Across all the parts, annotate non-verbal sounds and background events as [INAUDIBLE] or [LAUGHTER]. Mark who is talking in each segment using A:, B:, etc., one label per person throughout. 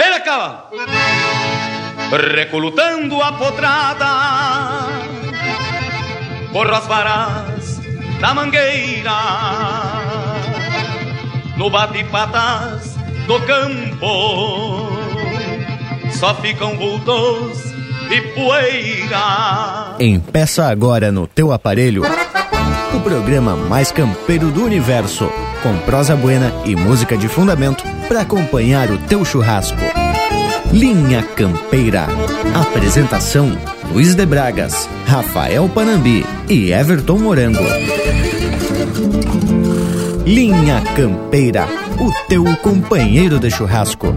A: Ele cavalo! Recolutando a potrada Corro as varas da mangueira No bate-patas do campo. Só ficam vultos e poeira.
B: Empeça agora no teu aparelho o programa mais campeiro do universo, com prosa buena e música de fundamento para acompanhar o teu churrasco. Linha Campeira. Apresentação: Luiz de Bragas, Rafael Panambi e Everton Morango. Linha Campeira, o teu companheiro de churrasco.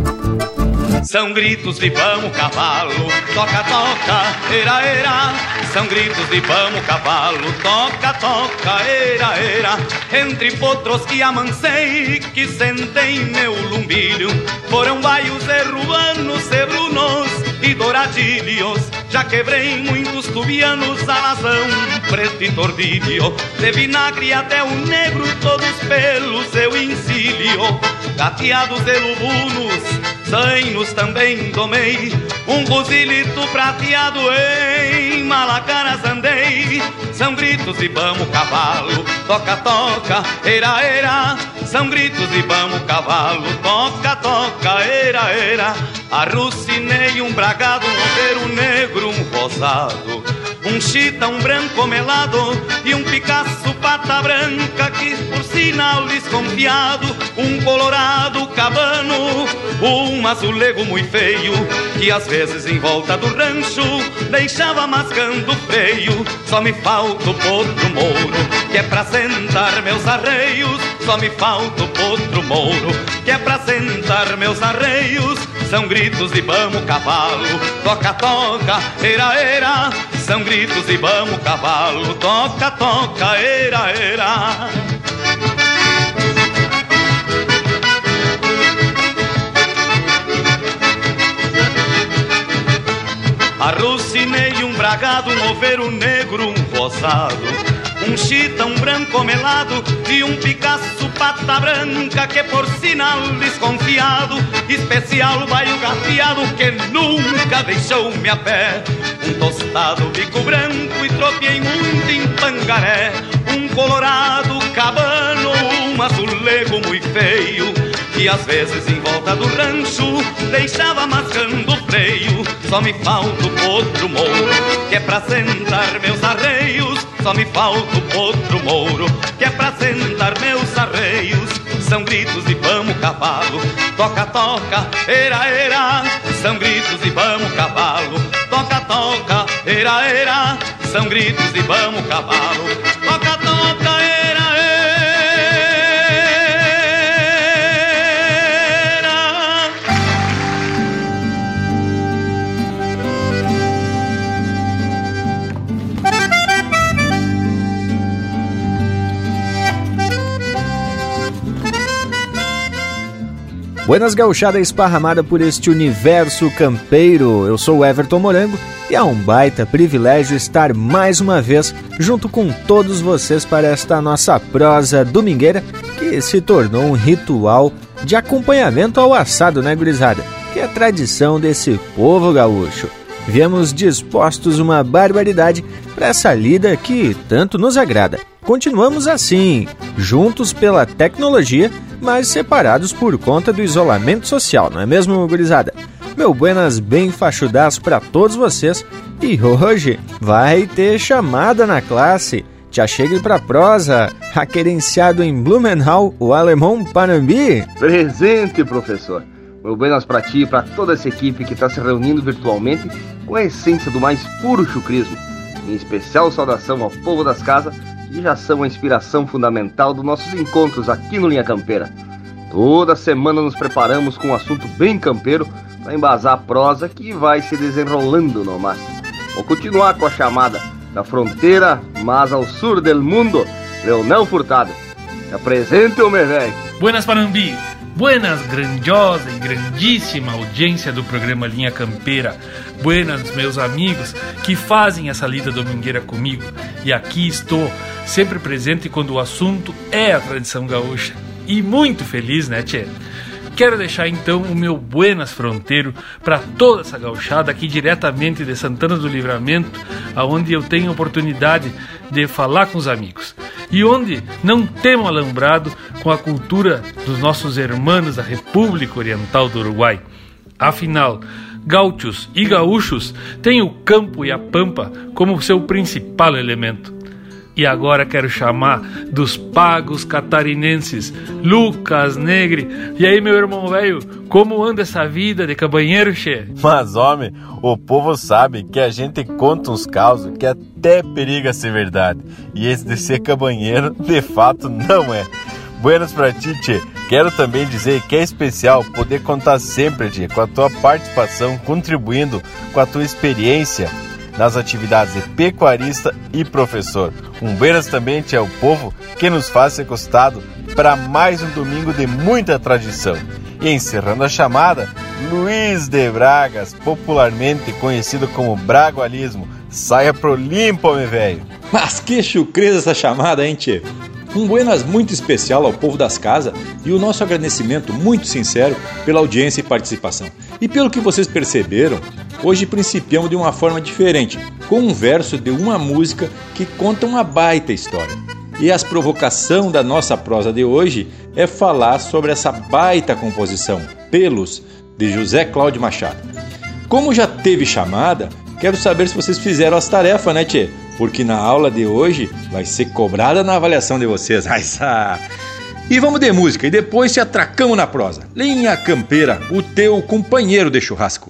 A: São gritos de vamos cavalo, toca, toca, era, era. São gritos de vamos cavalo, toca, toca, era, era. Entre potros que amancei, que sentei meu lumbilho, foram baios e ruanos e brunos e douradilhos. Já quebrei muitos tubianos, alazão, preto e tordilho. De vinagre até o negro, todos pelos seu encilho. Gateados e lubunos, Zainos também domei, um buzilito prateado em Malacaras andei. São gritos e vamos cavalo, toca, toca, era, era. São gritos e vamos cavalo, toca, toca, era, era. Arrucinei um bragado, um roteiro negro, um rosado um chita, um branco melado e um Picasso pata branca que por sinal desconfiado, um colorado cabano, um azulego muito feio que às vezes em volta do rancho deixava mascando freio. Só me falta o potro mouro que é pra sentar meus arreios. Só me falta o potro mouro que é pra sentar meus arreios. São gritos de vamos cavalo, toca, toca, era, era. São gritos de vamos cavalo, toca, toca, era, era. Arrucinei um bragado, um oveiro negro, um rosado um chita, um branco melado e um Picasso pata branca que por sinal desconfiado, especial vai o gateado que nunca deixou-me a pé. Um tostado bico branco e tropiei muito em pangaré, um colorado cabano, um azulego muito feio, que às vezes em volta do rancho deixava mascando o freio. Só me falta o potro mouro, que é pra sentar meus arreios só me falta o potro mouro, que é pra sentar meus arreios. São gritos e vamos cavalo, toca, toca, era, era. São gritos e vamos cavalo, toca, toca, era, era. São gritos e vamos cavalo, toca, toca,
B: Buenas gauchada esparramada por este universo campeiro. Eu sou Everton Morango e é um baita privilégio estar mais uma vez junto com todos vocês para esta nossa prosa domingueira que se tornou um ritual de acompanhamento ao assado, né, gurizada? Que é a tradição desse povo gaúcho. Viemos dispostos uma barbaridade para essa lida que tanto nos agrada. Continuamos assim, juntos pela tecnologia, mas separados por conta do isolamento social, não é mesmo, gurizada? Meu buenas bem fachudaço para todos vocês e hoje vai ter chamada na classe. Já chegue pra prosa, aquerenciado em Blumenau, o alemão Panambi.
C: Presente, professor. Meu buenas para ti e para toda essa equipe que está se reunindo virtualmente com a essência do mais puro chucrismo. Em especial saudação ao povo das casas e já são a inspiração fundamental dos nossos encontros aqui no Linha Campeira. Toda semana nos preparamos com um assunto bem campeiro para embasar a prosa que vai se desenrolando no máximo. Vou continuar com a chamada da fronteira, mas ao sul do mundo, Leonel Furtado. Se apresente, o meu velho.
D: Buenas, Panambi. Buenas, grandiosa e grandíssima audiência do programa Linha Campeira. Buenas, meus amigos que fazem essa lida domingueira comigo. E aqui estou, sempre presente quando o assunto é a tradição gaúcha. E muito feliz, né, Tchê? quero deixar então o meu buenas fronteiro para toda essa gauchada aqui diretamente de Santana do Livramento, aonde eu tenho oportunidade de falar com os amigos. E onde não temos alambrado com a cultura dos nossos irmãos da República Oriental do Uruguai. Afinal, gaúchos e gaúchos têm o campo e a pampa como seu principal elemento. E agora quero chamar dos pagos catarinenses, Lucas Negre. E aí, meu irmão velho, como anda essa vida de cabanheiro, che?
E: Mas, homem, o povo sabe que a gente conta uns causos que até periga ser verdade. E esse de ser cabanheiro, de fato, não é. Buenas pra ti, tchê. Quero também dizer que é especial poder contar sempre, tchê, com a tua participação, contribuindo com a tua experiência nas atividades de pecuarista e professor. Um beiras também é o povo que nos faz ser costado para mais um domingo de muita tradição. E encerrando a chamada, Luiz de Bragas, popularmente conhecido como Bragualismo. Saia pro limpo, meu velho.
F: Mas que chucreza essa chamada, hein, tchê? Um buenas muito especial ao povo das casas e o nosso agradecimento muito sincero pela audiência e participação. E pelo que vocês perceberam, hoje principiamos de uma forma diferente, com um verso de uma música que conta uma baita história. E a provocação da nossa prosa de hoje é falar sobre essa baita composição, Pelos, de José Cláudio Machado. Como já teve chamada, quero saber se vocês fizeram as tarefas, né, Tchê? Porque na aula de hoje vai ser cobrada na avaliação de vocês. [LAUGHS] E vamos de música e depois se atracamos na prosa. Linha Campeira, o teu companheiro de churrasco.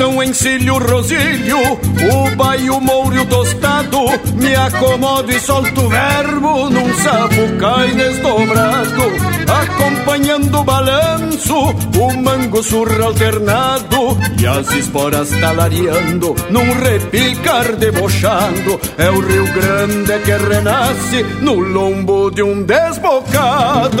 G: Então encilho o rosilho, o baio mouro tostado, me acomodo e solto o verbo num sapucai desdobrado, acompanhando o balanço, o mango surra alternado e as esporas talareando num repicar debochado. É o Rio Grande que renasce no lombo de um desbocado.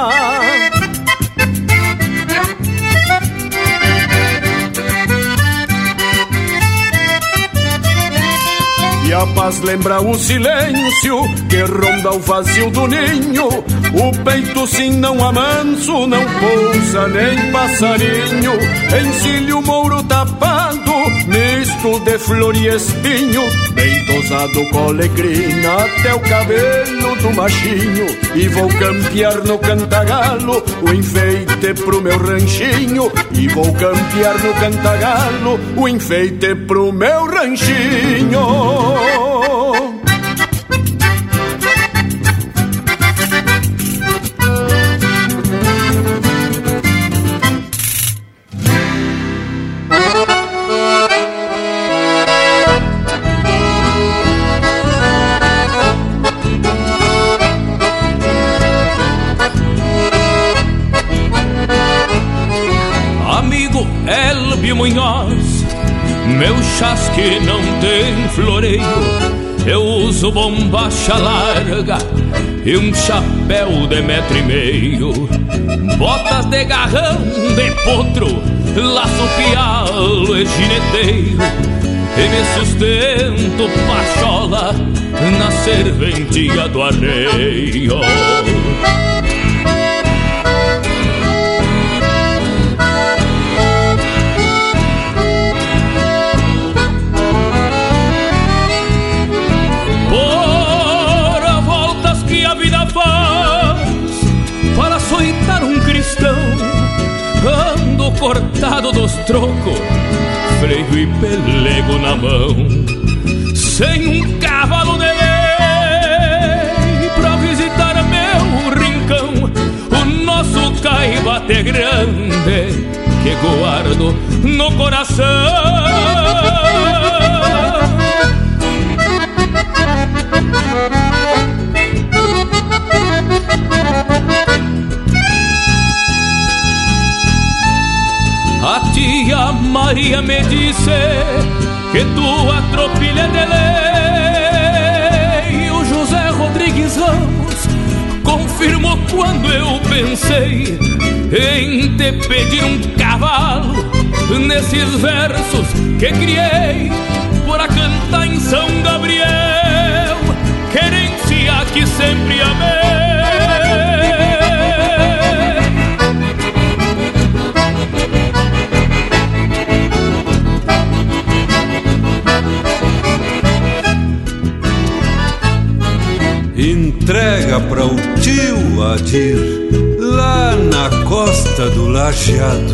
G: E a paz lembra o silêncio que ronda o vazio do ninho. O peito sim não amanso, não pousa nem passarinho. Encilho mouro tapado, misto de flor e espinho. Bem tosado com alegrina até o cabelo do machinho. E vou campear no cantagalo o enfeite pro meu ranchinho. E vou campear no cantagalo o enfeite pro meu ranchinho.
H: Meu chasque não tem floreio eu uso bombacha larga e um chapéu de metro e meio, botas de garrão de potro, laço pialo e gineteiro, e me sustento pachola na serventia do arreio. Cortado dos trocos, freio e pelego na mão, sem um cavalo de lei pra visitar meu rincão. O nosso caibate grande que guardo no coração. Tia Maria me disse que tua tropilha de lei. O José Rodrigues Ramos confirmou quando eu pensei em te pedir um cavalo nesses versos que criei para cantar em São Gabriel, querência que sempre amei.
I: Entrega para o tio Adir, lá na costa do Lajeado.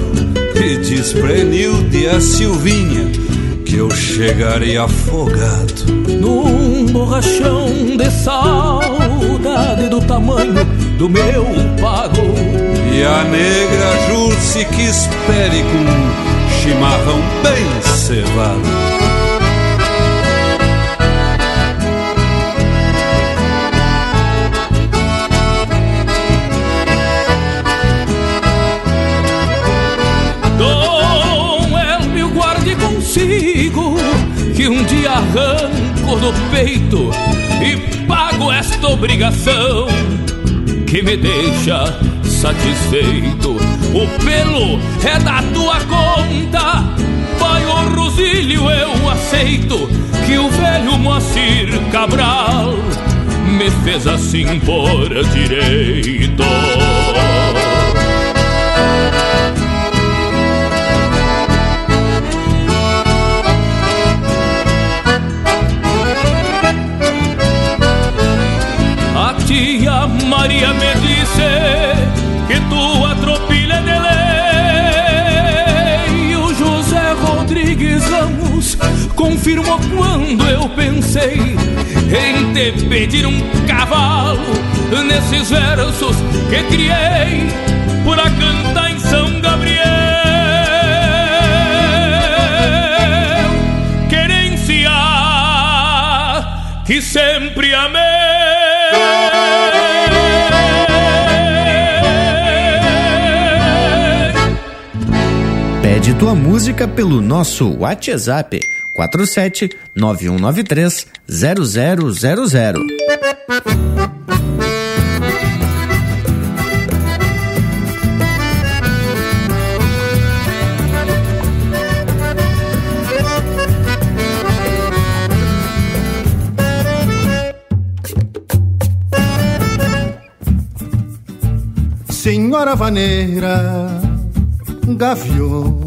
I: E diz pra Enilde e a Silvinha que eu chegarei afogado.
H: Num borrachão de saudade do tamanho do meu pago.
I: E a negra Jurce que espere com um chimarrão bem cevado.
H: Que um dia arranco do peito e pago esta obrigação que me deixa satisfeito. O pelo é da tua conta, pai o Rosilho eu aceito que o velho Moacir Cabral me fez assim por direito. Maria me disse que tua tropilha de lei. O José Rodrigues Ramos confirmou quando eu pensei em te pedir um cavalo nesses versos que criei para cantar em São Gabriel. Querência que sempre amei.
J: Pede tua música pelo nosso WhatsApp 47 9193 0000.
K: Senhora vaneira, gaviona, do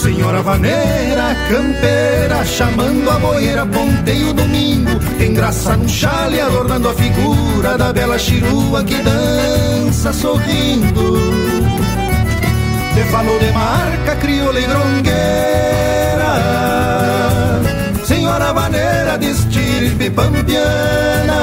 K: Senhora vaneira, campeira, chamando a boeira, ponteio domingo, engraça num chale, adornando a figura da bela chirua que dança sorrindo. Te falou de marca, crioula e grongueira, senhora vaneira de estirpe pampiana,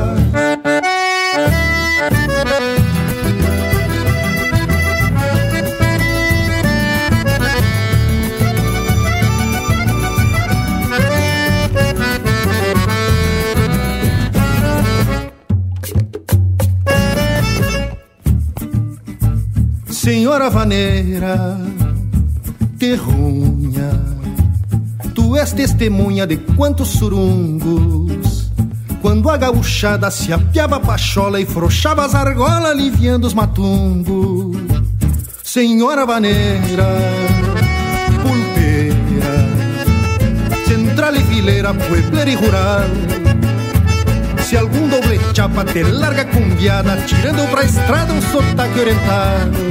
K: Senhora vaneira, terrunha, tu és testemunha de quantos surungos. Quando a gauchada se apiava a pachola e frouxava as argolas aliviando os matungos. Senhora vaneira, pulpeira, central e fileira, puebleira e rural. Se algum doble chapa te larga cumbiada, tirando pra estrada um sotaque oriental.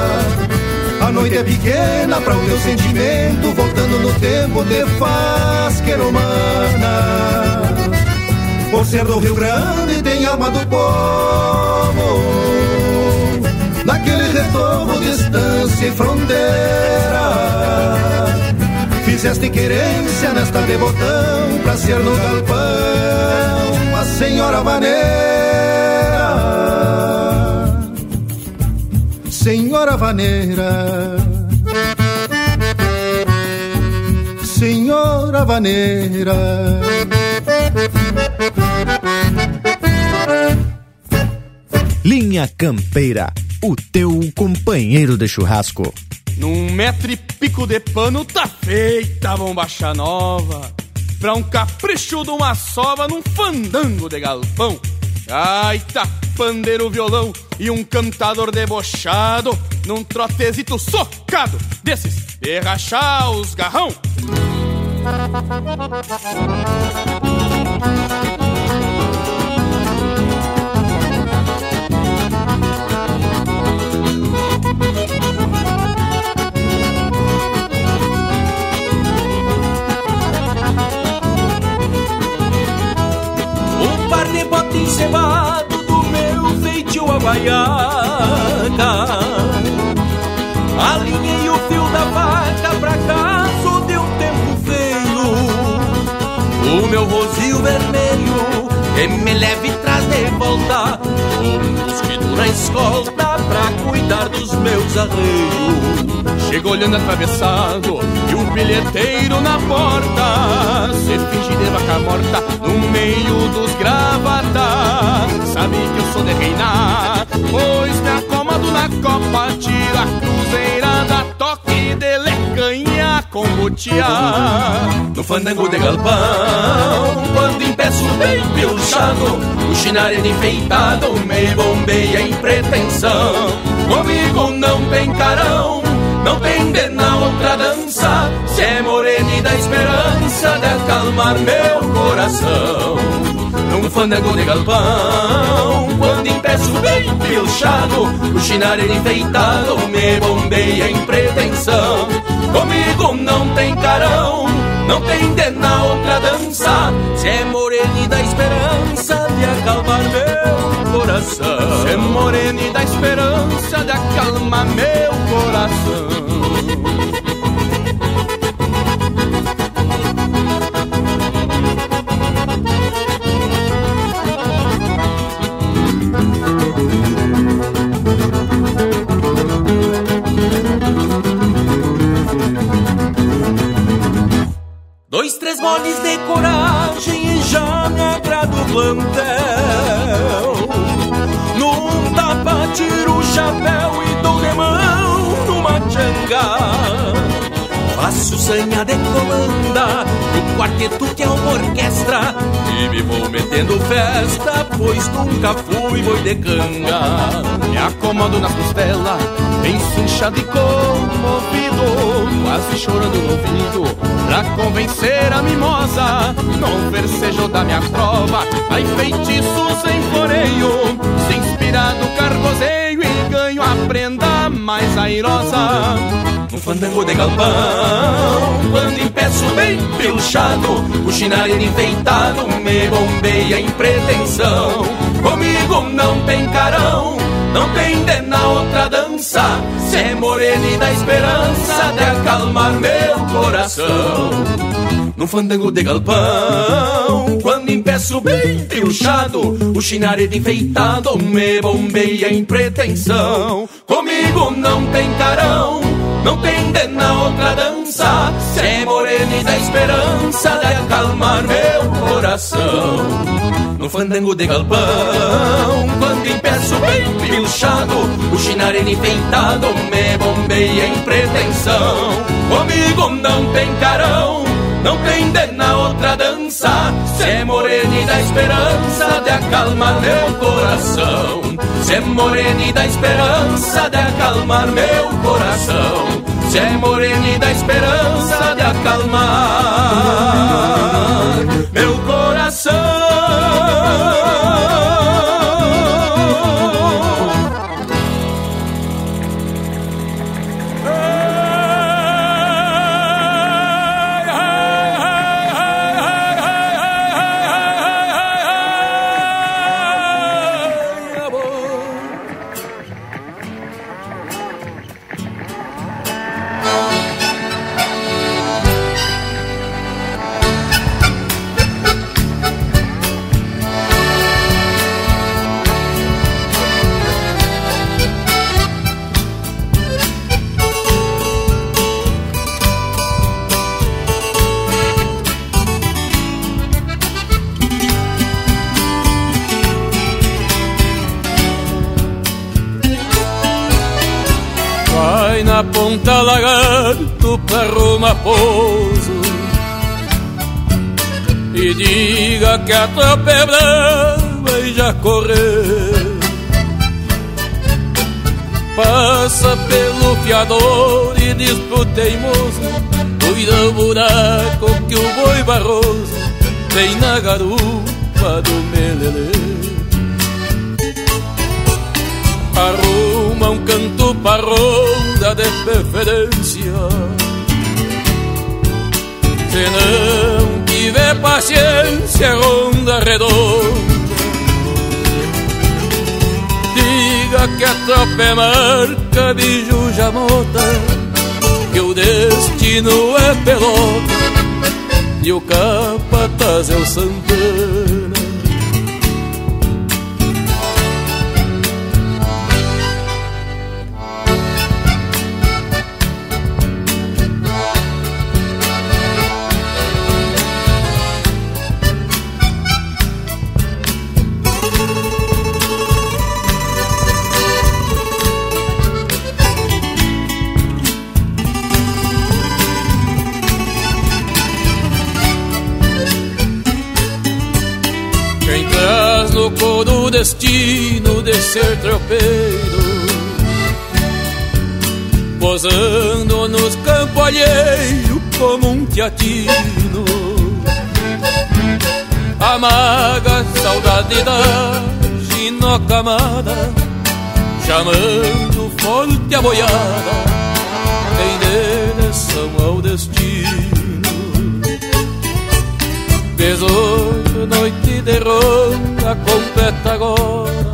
K: Noite é pequena para o teu sentimento, voltando no tempo te faz queromana. Por ser do Rio Grande tem alma do povo Naquele retorno, distância e fronteira Fizeste querência nesta devotão Pra ser no galpão a senhora vaneira Senhora vaneira Senhora vaneira
B: Linha Campeira, o teu companheiro de churrasco.
A: Num metro e pico de pano tá feita a bombacha nova. Pra um capricho de uma sova num fandango de galpão. Gaita, pandeiro, violão e um cantador debochado num trotezito socado desses de rachar os garrão.
L: bote cevado do meu havaiana Alinhei o fio da vaca pra caso de um tempo feio. O meu rosil vermelho que me leve traz de volta Um mosquito na escolta pra cuidar dos meus arreios. Chega olhando atravessado e um bilheteiro na porta. Se finge de vaca morta no meio dos gravatas Sabe que eu sou de reinar, pois me acomodo na copa Tiro a cruzeirada, toque de lecanha com botear No fandango de galpão, quando impeço bem pilchado O chinarino enfeitado me bombeia em pretensão. Comigo não tem carão não tem de na outra dança Se é morena e dá esperança De acalmar meu coração. Num fandango de galpão Quando impeço bem pilchado O chinareiro enfeitado Me bombeia em pretensão. Comigo não tem carão Não tem de na outra dança. Se é morena e dá esperança De acalmar meu coração. Se é morena e dá esperança De acalmar meu coração moles de coragem e já me agrada o plantel. Num tapa tiro o chapéu e dou de mão numa changa faço sanha de comanda No quarteto que é uma orquestra. E me vou metendo festa Pois nunca fui boi de canga. Me acomodo na costela Bem cinchado e comovido Quase chorando no ouvido Pra convencer a mimosa. No versejo da minha prova Vai feitiços em floreio. Se inspirar no cargozeiro E ganho a prenda mais airosa Um fandango de galpão Quando empeço bem pilchado O chinareiro enfeitado Me bombeia em pretensão. Comigo não tem carão não tem de na outra dança Se é morena e dá esperança De acalmar meu coração. Num fandango de galpão Quando empeço bem pilchado O chinaredo enfeitado Me bombeia em pretensão. Comigo não tem carão não tem de na outra dança Se é morena e dá esperança De acalmar meu coração. No fandango de galpão Quando empeço bem pilchado O chinareno enfeitado Me bombeia em pretensão. Comigo não tem carão não tem de na outra dança Se é morena e dá esperança De acalmar meu coração. Se é morena e dá esperança De acalmar meu coração. Se é morena e dá esperança De acalmar a tropa é e já correu. Passa pelo fiador e diz pro teimoso Cuida o buraco que o boi barroso Tem na garupa do melelê. Arruma um canto para ronda de preferência. Se não tiver paciência, ronda redonda Diga que a tropa é marca, biju jamota Que o destino é pelota E o capataz é o Santana destino de ser tropeiro. Posando nos campos alheios como um teatino. Amaga saudade da ginocamada Chamando forte a boiada Em direção ao destino. Besouro, noite de ronda completa agora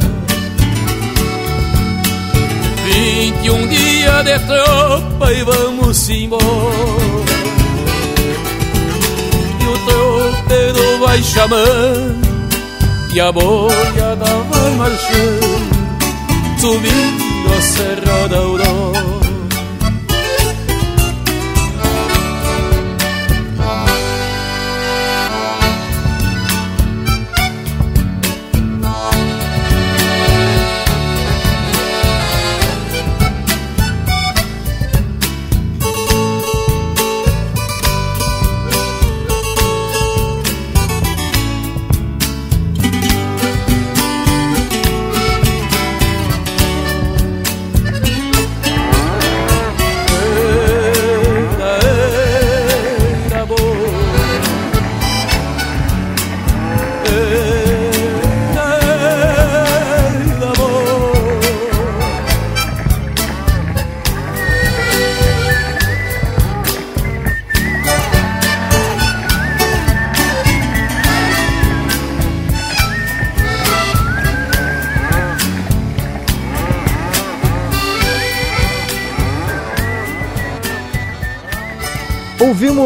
L: Vinte e um dia de tropa e vamos embora. E o tropeiro vai chamando E a boiada vai marchando Subindo a Serra da Aurora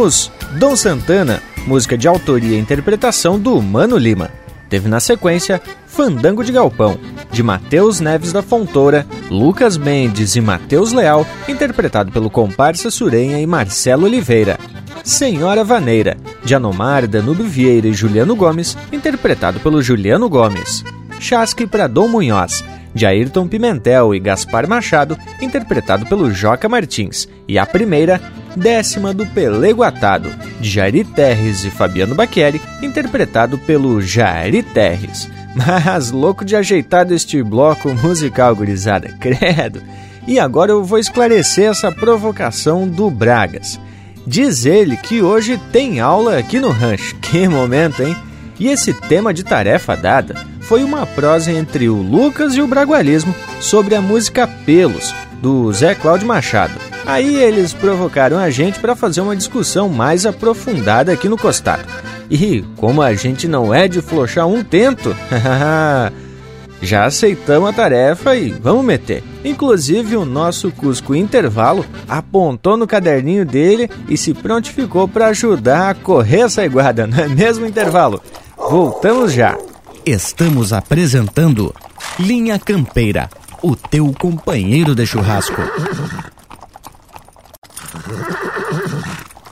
B: Ouvimos Dom Santana, música de autoria e interpretação do Mano Lima. Teve na sequência Fandango de Galpão, de Matheus Neves da Fontoura, Lucas Mendes e Matheus Leal, interpretado pelo comparsa Surenha e Marcelo Oliveira. Senhora Vaneira, de Anomar, Danúbio Vieira e Juliano Gomes, interpretado pelo Juliano Gomes. Chasque para Dom Munhoz, de Ayrton Pimentel e Gaspar Machado, interpretado pelo Joca Martins. E a primeira, Décima do Pelego Atado, de Jairi Terres e Fabiano Baqueri, interpretado pelo Jairi Terres. [LAUGHS] Mas louco de ajeitado este bloco musical, gurizada, [LAUGHS] credo. E agora eu vou esclarecer essa provocação do Bragas. Diz ele que hoje tem aula aqui no rancho. [LAUGHS] Que momento, hein? E esse tema de tarefa dada foi uma prosa entre o Lucas e o Bragualismo sobre a música Pelos, do Zé Cláudio Machado. Aí eles provocaram a gente para fazer uma discussão mais aprofundada aqui no Costado. E como a gente não é de flochar um tento, [LAUGHS] já aceitamos a tarefa e vamos meter. Inclusive, o nosso Cusco Intervalo apontou no caderninho dele e se prontificou para ajudar a correr essa iguada, [LAUGHS] não é mesmo intervalo? Voltamos já.
J: Estamos apresentando Linha Campeira, o teu companheiro de churrasco.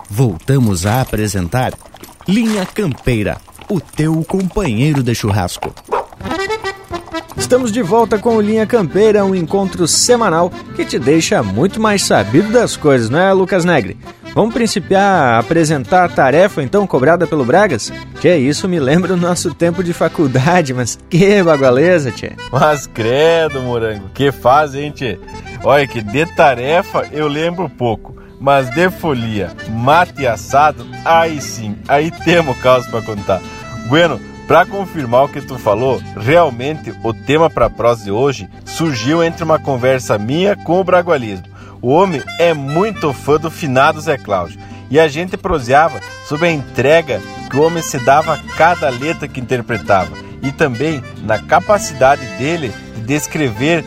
J: Voltamos a apresentar Linha Campeira, o teu companheiro de churrasco.
B: Estamos de volta com o Linha Campeira, um encontro semanal que te deixa muito mais sabido das coisas, não é, Lucas Negre? Vamos principiar a apresentar a tarefa então cobrada pelo Bragas? Que isso me lembra o nosso tempo de faculdade, mas que bagualeza, tchê.
E: Mas credo, morango, que faz, hein, tchê? Olha que de tarefa eu lembro pouco, mas de folia, mate assado, aí sim, aí temos caos para contar. Bueno, para confirmar o que tu falou, realmente o tema para prosa de hoje surgiu entre uma conversa minha com o Bragualismo. O homem é muito fã do finado Zé Cláudio e a gente proseava sobre a entrega que o homem se dava a cada letra que interpretava e também na capacidade dele de descrever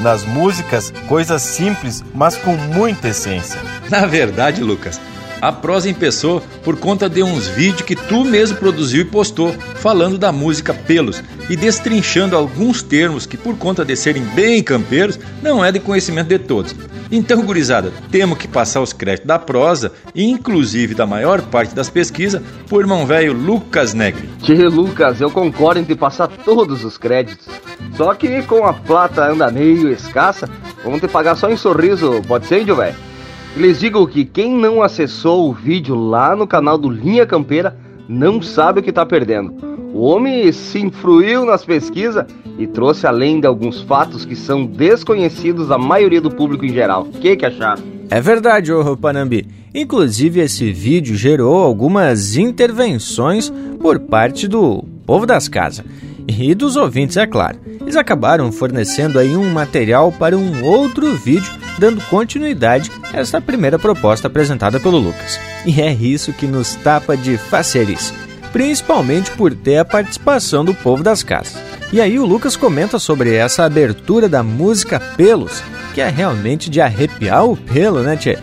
E: nas músicas coisas simples, mas com muita essência.
F: Na verdade, Lucas, a prosa empeçou por conta de uns vídeos que tu mesmo produziu e postou, falando da música Pelos e destrinchando alguns termos que, por conta de serem bem campeiros, não é de conhecimento de todos. Então, gurizada, temos que passar os créditos da prosa, inclusive da maior parte das pesquisas, pro irmão velho Lucas Negri.
C: Tchê, Lucas, eu concordo em te passar todos os créditos. Só que com a plata anda meio escassa, vamos te pagar só em sorriso, pode ser, índio velho? Lhes digo que quem não acessou o vídeo lá no canal do Linha Campeira não sabe o que está perdendo. O homem se influiu nas pesquisas e trouxe além de alguns fatos que são desconhecidos da maioria do público em geral. O que, que acharam?
B: É verdade, ô Panambi. Inclusive, esse vídeo gerou algumas intervenções por parte do povo das casas e dos ouvintes, é claro. Eles acabaram fornecendo aí um material para um outro vídeo, dando continuidade a essa primeira proposta apresentada pelo Lucas. E é isso que nos tapa de facerice, principalmente por ter a participação do povo das casas. E aí o Lucas comenta sobre essa abertura da música Pelos, que é realmente de arrepiar o pelo, né, tchê?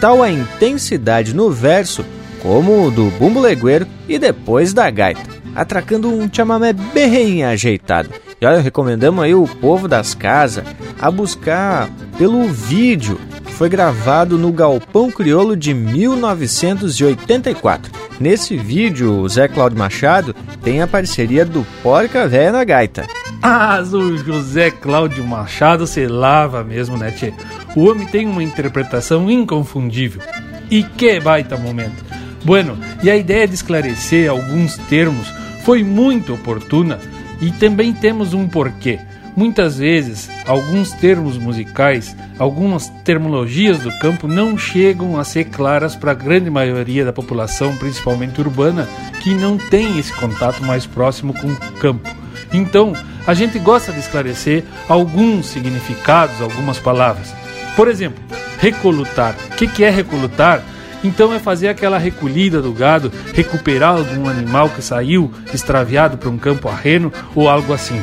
B: Tal a intensidade no verso como o do bumbo legueiro e depois da gaita atracando um chamamé bem ajeitado. E olha, recomendamos aí o povo das casas a buscar pelo vídeo que foi gravado no Galpão Criolo de 1984. Nesse vídeo, o Zé Cláudio Machado tem a parceria do Porca Véia na Gaita.
D: Ah, o José Cláudio Machado se lava mesmo, né, tchê? O homem tem uma interpretação inconfundível. E que baita momento! Bueno, e a ideia de esclarecer alguns termos foi muito oportuna e também temos um porquê. Muitas vezes, alguns termos musicais, algumas terminologias do campo não chegam a ser claras para a grande maioria da população, principalmente urbana, que não tem esse contato mais próximo com o campo. Então, a gente gosta de esclarecer alguns significados, algumas palavras. Por exemplo, recolutar. O que, que é recolutar? Então é fazer aquela recolhida do gado, recuperar algum animal que saiu extraviado para um campo arreno ou algo assim.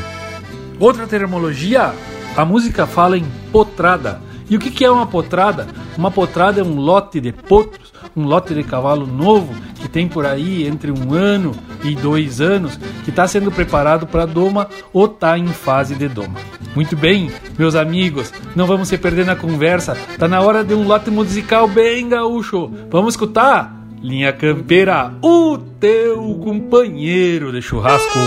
D: Outra termologia, a música fala em potrada. E o que é uma potrada? Uma potrada é um lote de potros um lote de cavalo novo que tem por aí entre um ano e dois anos, que está sendo preparado para doma ou está em fase de doma. Muito bem, meus amigos, não vamos se perder na conversa. Tá na hora de um lote musical bem gaúcho. Vamos escutar? Linha Campeira, o teu companheiro de churrasco.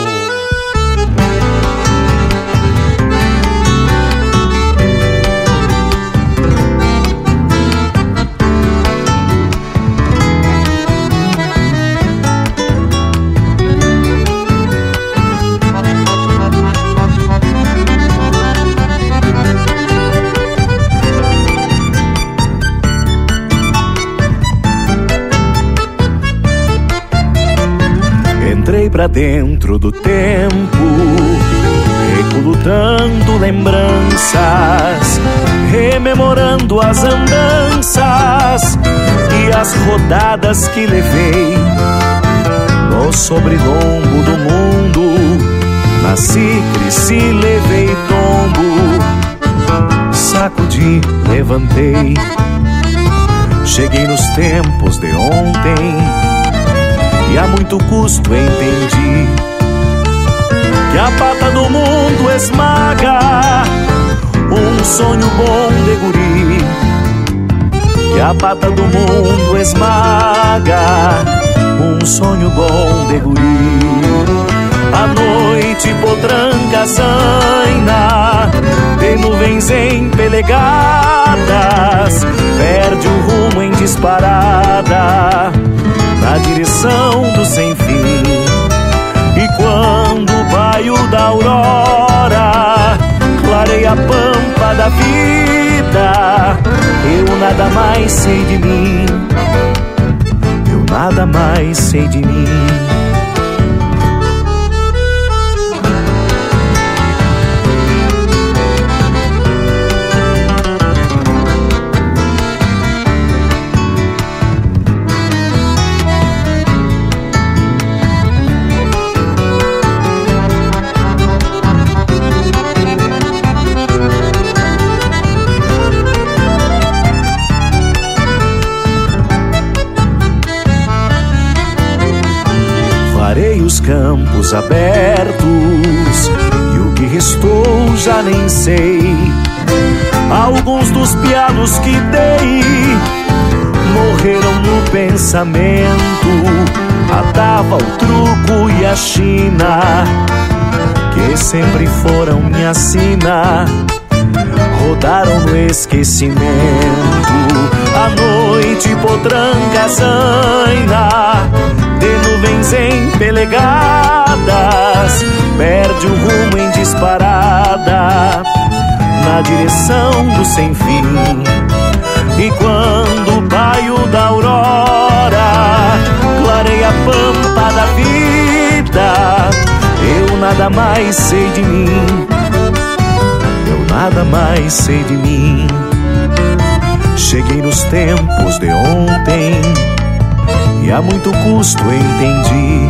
M: Pra dentro do tempo, recolutando lembranças, rememorando as andanças e as rodadas que levei no sobrelombo do mundo. Nasci, cresci, levei tombo, sacudi, levantei. Cheguei nos tempos de ontem a muito custo entendi que a pata do mundo esmaga um sonho bom de guri. Que a pata do mundo esmaga um sonho bom de guri. A noite potranca zaina, de nuvens empelegadas, perde o rumo em disparada na direção do sem fim. E quando o baio da aurora clareia a pampa da vida, eu nada mais sei de mim. Eu nada mais sei de mim. Campos abertos e o que restou já nem sei. Alguns dos piados que dei morreram no pensamento. A tava, o truco e a China, que sempre foram minha sina, rodaram no esquecimento. A noite potranca zaina nuvens empelegadas, perde o rumo em disparada, na direção do sem fim. E quando o baio da aurora clareia a pampa da vida, eu nada mais sei de mim, eu nada mais sei de mim. Cheguei nos tempos de ontem e a muito custo entendi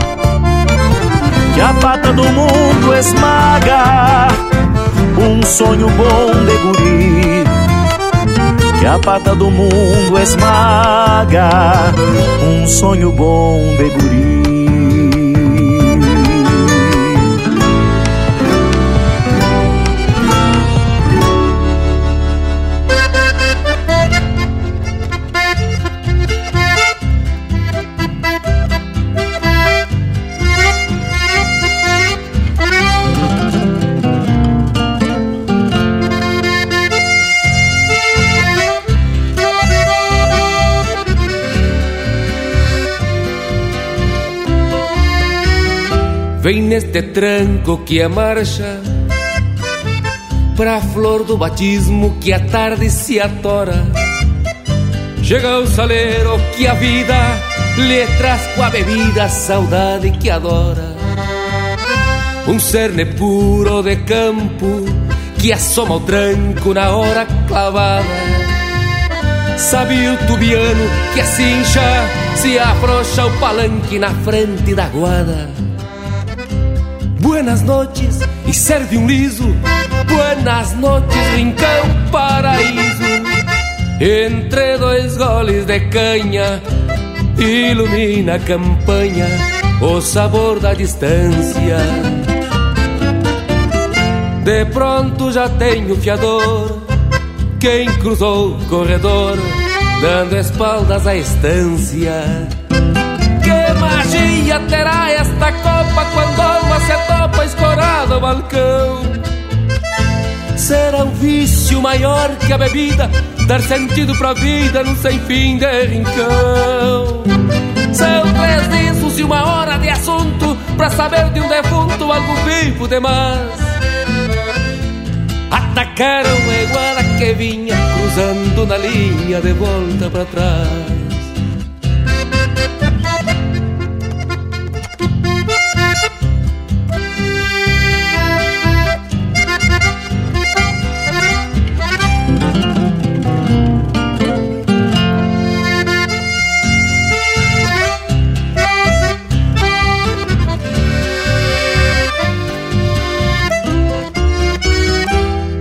M: que a pata do mundo esmaga um sonho bom de guri. Que a pata do mundo esmaga um sonho bom de guri.
N: Vem neste tranco que é marcha Pra flor do batismo que a tarde se atora. Chega o saleiro que a vida lhe traz com a bebida a saudade que adora. Um cerne puro de campo que assoma o tranco na hora clavada. Sabe o tubiano que a cincha se afrouxa o palanque na frente da guada Buenas noches e serve um liso. Buenas noches, rincão paraíso. Entre dois goles de canha,
H: ilumina a campanha o sabor da distância. De pronto já tenho fiador, quem cruzou o corredor, dando espaldas à estância. Magia terá esta copa quando alma se topa escorada ao balcão? Será um vício maior que a bebida, dar sentido pra vida num sem fim de rincão. São três discos e uma hora de assunto Pra saber de um defunto algo vivo demais Atacaram a iguana que vinha Cruzando na linha de volta pra trás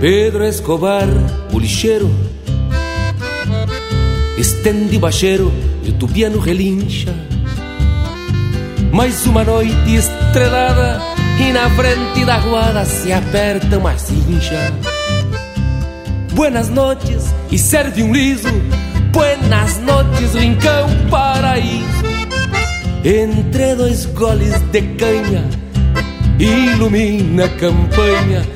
H: Pedro Escobar, o lixeiro Estende baixeiro e o tubiano relincha. Mais uma noite estrelada E na frente da guarda se aperta uma cincha. Buenas noches e serve um liso. Buenas noches, rincão paraíso. Entre dois goles de canha Ilumina a campanha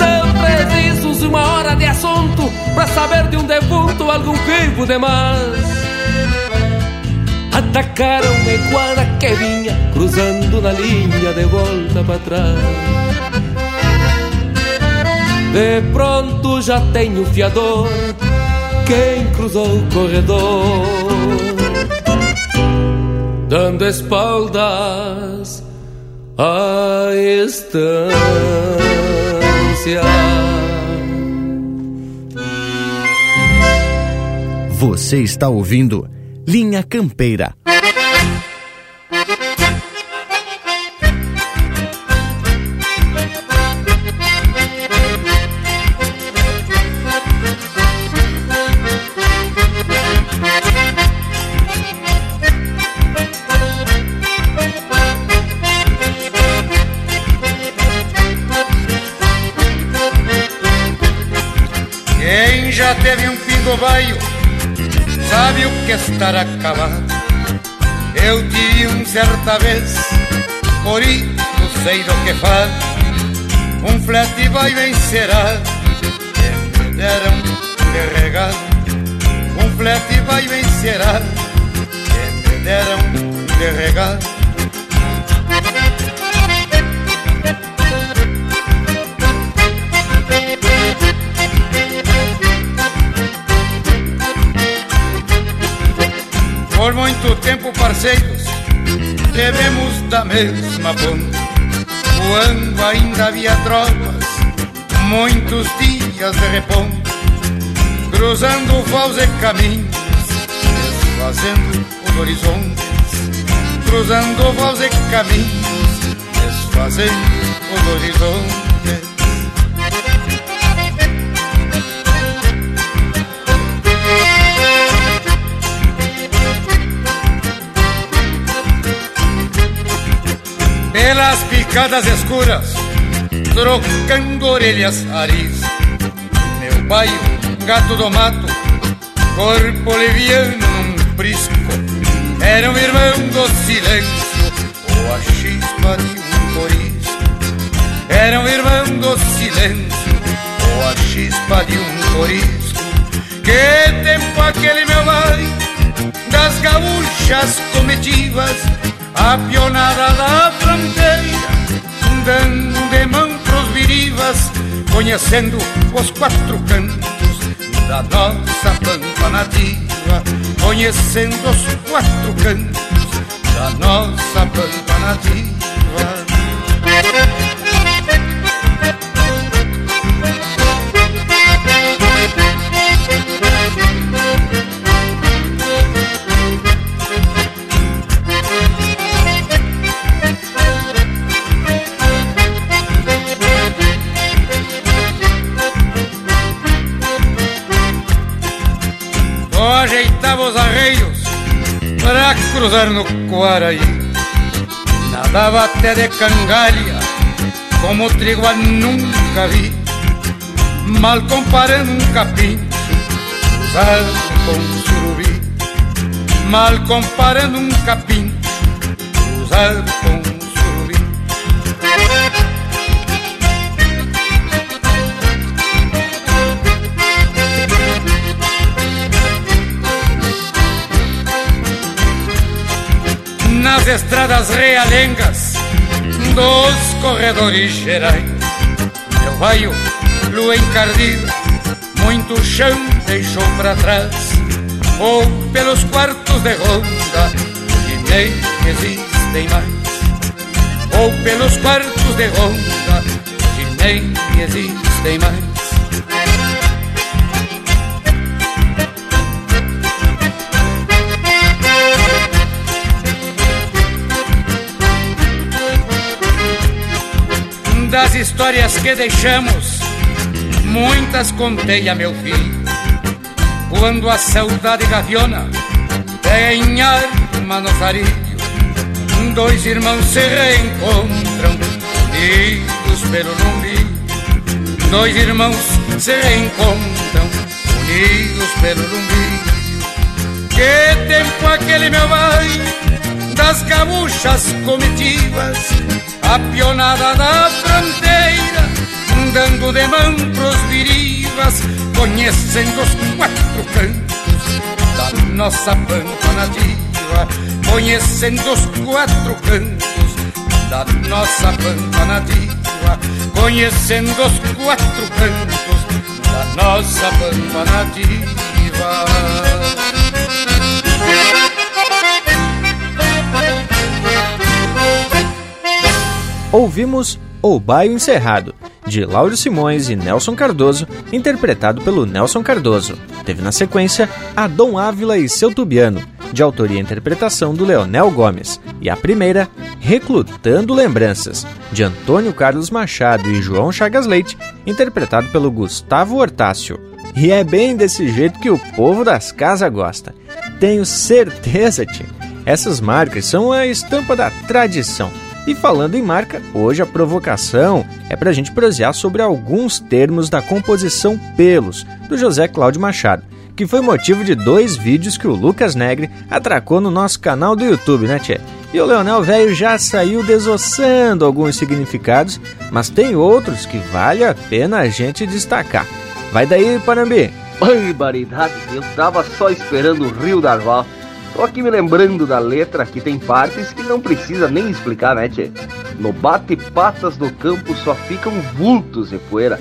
H: São precisos uma hora de assunto Pra saber de um defunto algum vivo demais Atacaram me guarda que vinha Cruzando na linha de volta para trás. De pronto já tenho fiador Quem cruzou o corredor? Dando espaldas à estância
J: você está ouvindo Linha Campeira.
O: Sabe o que é estar acabado. Eu tive um certa vez, por isso sei do que falo. Um flete vai vencerá, que me deram de regalo. Um flete vai vencerá, que me deram de regalo. Muito tempo, parceiros, devemos da mesma ponta. Quando ainda havia tropas, muitos dias de reponta, cruzando voos e caminhos, desfazendo os horizontes, cruzando voos e caminhos, desfazendo os horizontes. Pelas picadas escuras, trocando orelhas aris. Meu pai, gato do mato, corpo leviano num prisco, era um irmão do silêncio, ou a chispa de um corisco. Era um irmão do silêncio, ou a chispa de um corisco. Que tempo aquele meu pai, das gaúchas comitivas, a pionada da fronteira, dando de mão pros virivas, conhecendo os quatro cantos da nossa pampa nativa, conhecendo os quatro cantos da nossa pampa nativa. Ajeitava os arreios para cruzar no Quaraí. Nadava até de cangalha, como trigo nunca vi. Mal comparando um capim usado com surubi. Mal comparando um capim usado com nas estradas realengas dos corredores gerais. Meu baio, lua encardida, muito chão deixou para trás, ou pelos quartos de ronda que nem existem mais, ou pelos quartos de ronda que nem existem mais. Das histórias que deixamos, muitas contei a meu filho. Quando a saudade gaviona é em arma no farilho, dois irmãos se reencontram, unidos pelo lumbi. Dois irmãos se reencontram, unidos pelo lumbi. Que tempo aquele meu pai das gaúchas comitivas a pionada da fronteira, dando de mão pros virivas, conhecendo os quatro cantos da nossa pampa nativa, conhecendo os quatro cantos da nossa pampa nativa, conhecendo os quatro cantos da nossa pampa nativa.
B: Ouvimos O Baio Encerrado, de Lauro Simões e Nelson Cardoso, interpretado pelo Nelson Cardoso. Teve na sequência Adão Ávila e seu Tubiano, de autoria e interpretação do Leonel Gomes. E a primeira, Reclutando Lembranças, de Antônio Carlos Machado e João Chagas Leite, interpretado pelo Gustavo Hortácio. E é bem desse jeito que o povo das casas gosta. Tenho certeza, tio. Essas marcas são a estampa da tradição e falando em marca, hoje a provocação é para a gente prosear sobre alguns termos da composição Pelos, do José Cláudio Machado, que foi motivo de dois vídeos que o Lucas Negre atracou no nosso canal do YouTube, né, Tchê? E o Leonel Velho já saiu desossando alguns significados, mas tem outros que vale a pena a gente destacar. Vai daí, Panambi!
C: Barbaridade, eu tava só esperando o Rio Darval Tô aqui me lembrando da letra que tem partes que não precisa nem explicar, né, tchê? No bate-patas do campo só ficam vultos e poeira.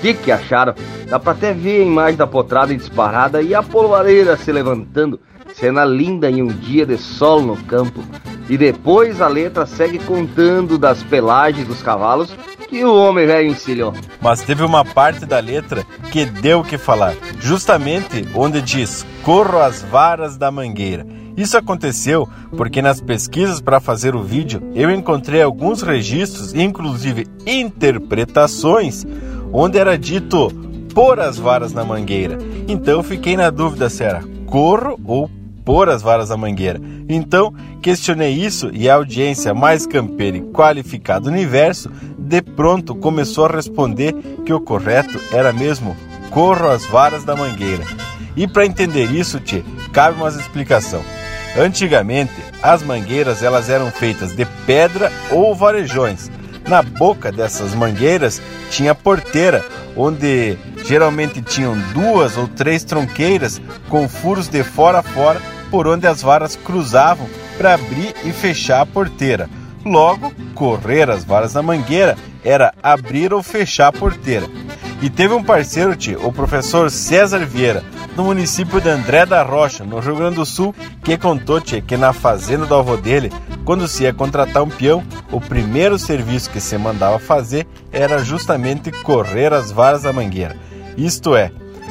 C: Que que acharam? Dá pra até ver a imagem da potrada disparada e a polvareira se levantando. Cena linda em um dia de sol no campo. E depois a letra segue contando das pelagens dos cavalos que o homem velho encilhou.
E: Mas teve uma parte da letra que deu o que falar, justamente onde diz: Corro as varas da mangueira. Isso aconteceu porque nas pesquisas para fazer o vídeo eu encontrei alguns registros, inclusive interpretações, onde era dito pôr as varas na mangueira. Então fiquei na dúvida se era corro ou pôr as varas na mangueira. Então questionei isso e a audiência mais campeira e qualificada do universo de pronto começou a responder que o correto era mesmo corro as varas da mangueira. E para entender isso, tchê, cabe uma explicação. Antigamente, as mangueiras elas eram feitas de pedra ou varejões. Na boca dessas mangueiras tinha porteira, onde geralmente tinham duas ou três tronqueiras com furos de fora a fora por onde as varas cruzavam para abrir e fechar a porteira. Logo, correr as varas da mangueira era abrir ou fechar a porteira. E teve um parceiro, tio, o professor César Vieira, no município de André da Rocha, no Rio Grande do Sul, que contou, tio, que na fazenda do avô dele, quando se ia contratar um peão, o primeiro serviço que se mandava fazer era justamente correr as varas da mangueira. Isto é,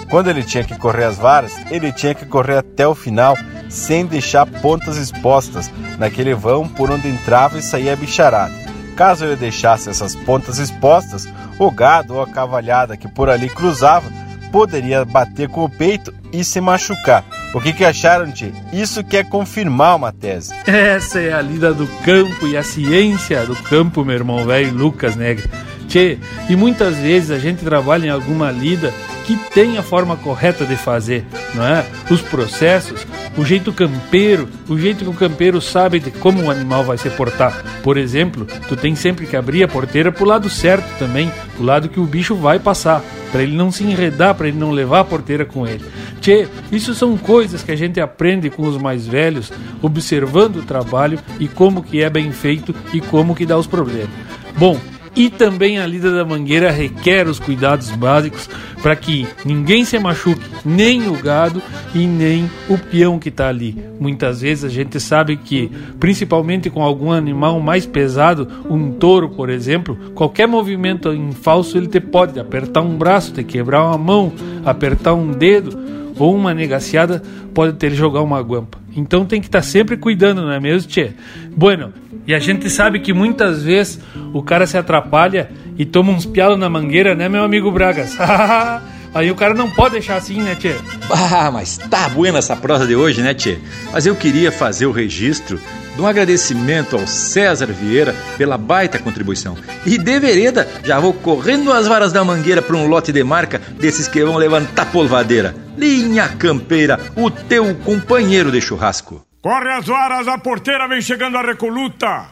E: quando ele tinha que correr as varas, ele tinha que correr até o final, sem deixar pontas expostas naquele vão por onde entrava e saía a bicharada. Caso ele deixasse essas pontas expostas, o gado ou a cavalhada que por ali cruzava poderia bater com o peito e se machucar. O que, que acharam, Tchê? Isso quer confirmar uma tese.
D: Essa é a lida do campo e a ciência do campo, meu irmão velho Lucas Negra. Tchê, e muitas vezes a gente trabalha em alguma lida que tem a forma correta de fazer, não é? Os processos, o jeito campeiro, o jeito que o campeiro sabe de como o animal vai se portar. Por exemplo, tu tem sempre que abrir a porteira pro lado certo também, pro lado que o bicho vai passar, para ele não se enredar, para ele não levar a porteira com ele. Tchê, isso são coisas que a gente aprende com os mais velhos, observando o trabalho e como que é bem feito e como que dá os problemas. Bom, e também a lida da mangueira requer os cuidados básicos para que ninguém se machuque, nem o gado e nem o peão que está ali. Muitas vezes a gente sabe que, principalmente com algum animal mais pesado, um touro, por exemplo, qualquer movimento em falso ele te pode apertar um braço, te quebrar uma mão, apertar um dedo ou uma negaciada pode ter jogar uma guampa. Então tem que estar tá sempre cuidando, não é mesmo, Tchê? Bueno, e a gente sabe que muitas vezes o cara se atrapalha e toma uns pialos na mangueira, né, meu amigo Bragas? [LAUGHS] Aí o cara não pode deixar assim, né, Tchê?
F: Ah, mas tá buena essa prosa de hoje, né, Tchê? Mas eu queria fazer o registro de um agradecimento ao César Vieira pela baita contribuição. E de vereda, já vou correndo as varas da mangueira para um lote de marca desses que vão levantar polvadeira. Linha Campeira, o teu companheiro de churrasco.
P: Corre as varas, a porteira vem chegando a recoluta.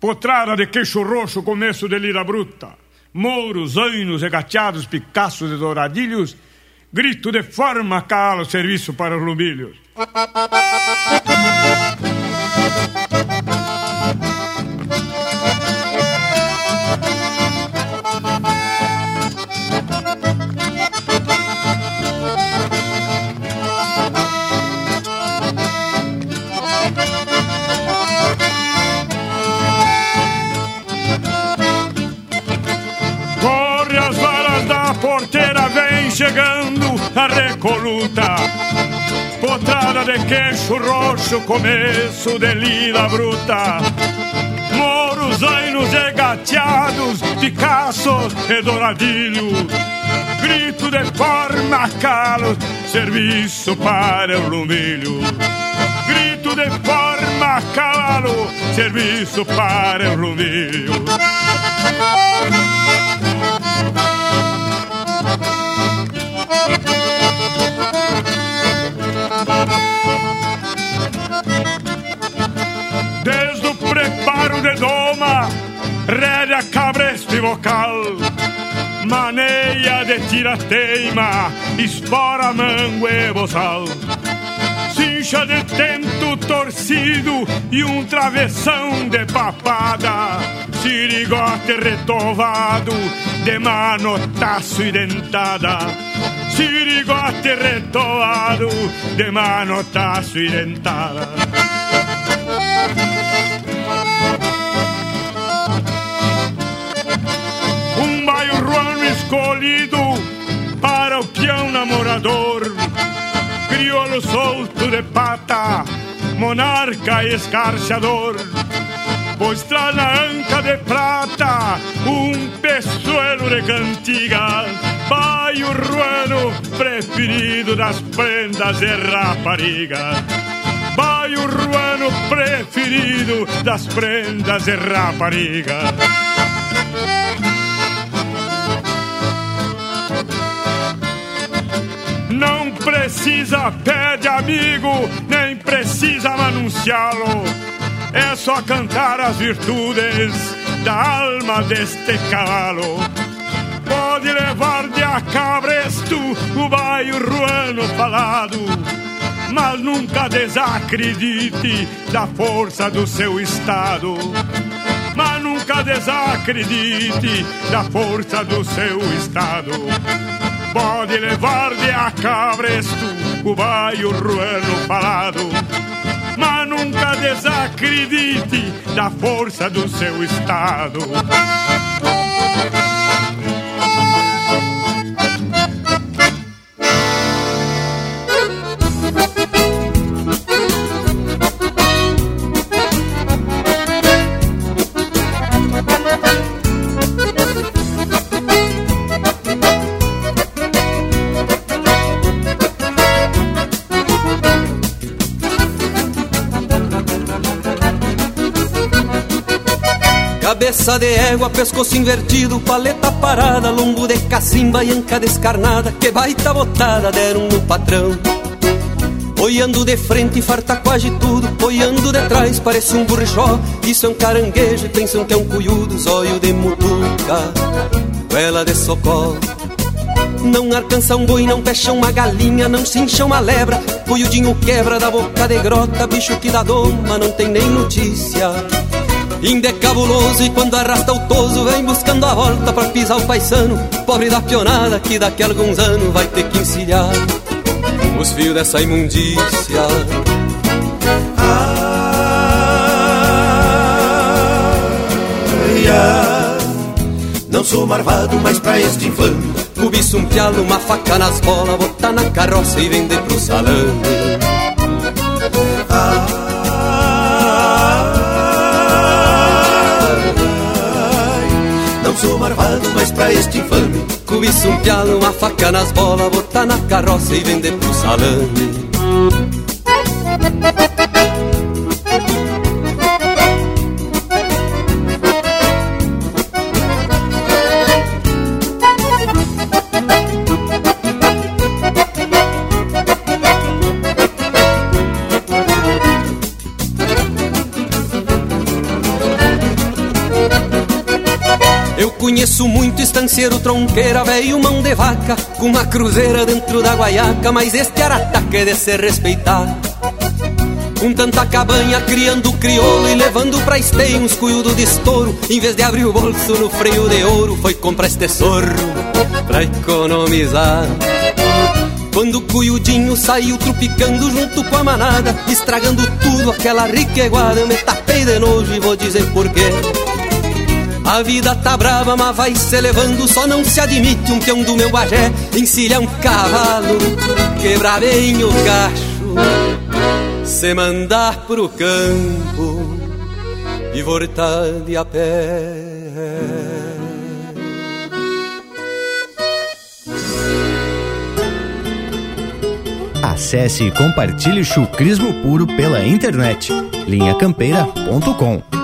P: Potrada de queixo roxo, começo de lira bruta. Mouros, ainos, regateados, picaços e douradilhos. Grito de forma, calo, serviço para os lumbilhos. Chegando a recoluta. Potrada de queixo roxo, começo de lila bruta. Moros, ainos e gateados, picaços e douradilhos. Grito de forma calo, serviço para o lumbilho. Grito de forma calo, serviço para o lumbilho. Desde o preparo de doma, rédea, cabresto e vocal, maneia de tira-teima, espora, mango e boçal. Cincha de tento torcido e um travessão de papada, sirigote retovado, de manotaço e dentada sirigote retovado de manotaço e dentada. Um baio ruano escolhido para o peão namorador, crioulo solto de pata, monarca escarciador pois traz na anca de prata um peçoelo de cantigas, vai o ruano preferido das prendas de rapariga. Vai o ruano preferido das prendas de rapariga. Não precisa pé de amigo, nem precisa anunciá-lo é só cantar as virtudes da alma deste cavalo. Pode levar de a cabresto o baio ruano falado, mas nunca desacredite da força do seu estado. Mas nunca desacredite da força do seu estado. Pode levar de a cabresto o baio ruano falado, mas nunca desacredite da força do seu estado.
Q: Cabeça de égua, pescoço invertido, paleta parada, lombo de cacimba e anca descarnada, que baita botada deram no patrão. Olhando de frente, farta quase tudo, olhando de trás, parece um burjó. Isso é um caranguejo, pensam que é um cuiudo, zóio de mutuca, vela de socorro. Não alcança um boi, não fecha uma galinha, não cincha uma lebra. Cuiudinho quebra da boca de grota, bicho que dá doma, não tem nem notícia. Inde é cabuloso e quando arrasta o toso vem buscando a volta pra pisar o paisano. Pobre da pionada que daqui a alguns anos vai ter que encilhar os fios dessa imundícia. Ai, ai, não sou marvado, mas pra este infame. Cobiço um pialo, uma faca nas bolas, botar na carroça e vender pro salame. Não sou marvado, mas pra este infame Cobiço um pialo, uma faca nas bolas Botar na carroça e vender pro salame Conheço muito estanceiro, tronqueira, velho mão de vaca Com uma cruzeira dentro da guaiaca Mas este arataque é de se respeitar. Com tanta cabanha, criando crioulo E levando pra esteio uns cuiudo de estouro Em vez de abrir o bolso no freio de ouro Foi comprar este sorro pra economizar. Quando o cuiudinho saiu trupicando junto com a manada Estragando tudo, aquela rica iguada Eu me tapei de nojo e vou dizer porquê a vida tá brava, mas vai se levando. Só não se admite um peão do meu bagé encilhar um cavalo, quebrar bem o cacho, se mandar pro campo e voltar de a pé.
J: Acesse e compartilhe chucrismo puro pela internet. linhacampeira.com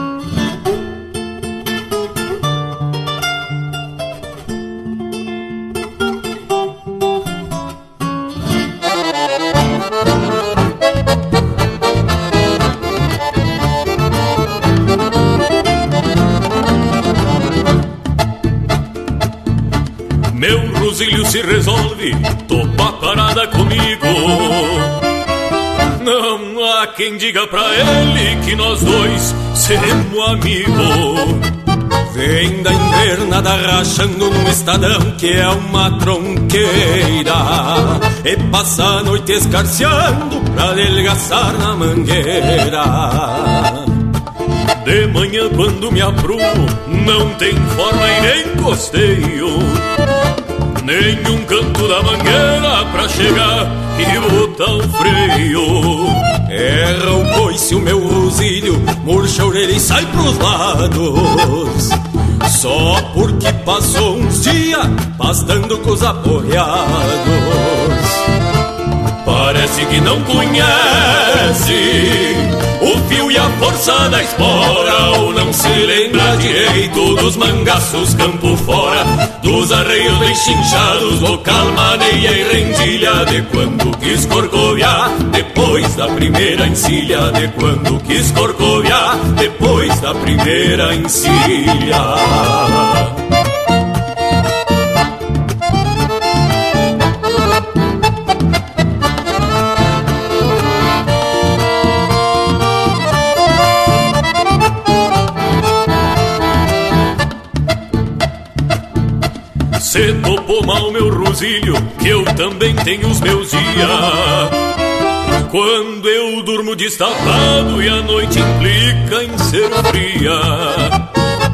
H: se resolve topar parada comigo. Não há quem diga pra ele que nós dois seremos amigos. Vem da invernada rachando num estadão que é uma tronqueira E passa a noite escarceando pra adelgaçar na mangueira De manhã quando me aprumo não tem forma e nem costeio Nenhum canto da mangueira pra chegar e botar o freio Erra o coice o meu rosilho, murcha a orelha e sai pros lados. Só porque passou uns dias pastando com os aporreados Parece que não conhece o fio e a força da espora Ou não se lembra direito dos mangaços campo fora Dos arreios bem chinchados, local maneia e rendilha De quando quis corcoviar, depois da primeira encilha De quando quis corcoviar, depois da primeira encilha
L: Topou mal meu rosilho, que eu também tenho os meus dias. Quando eu durmo destapado e a noite implica em ser fria.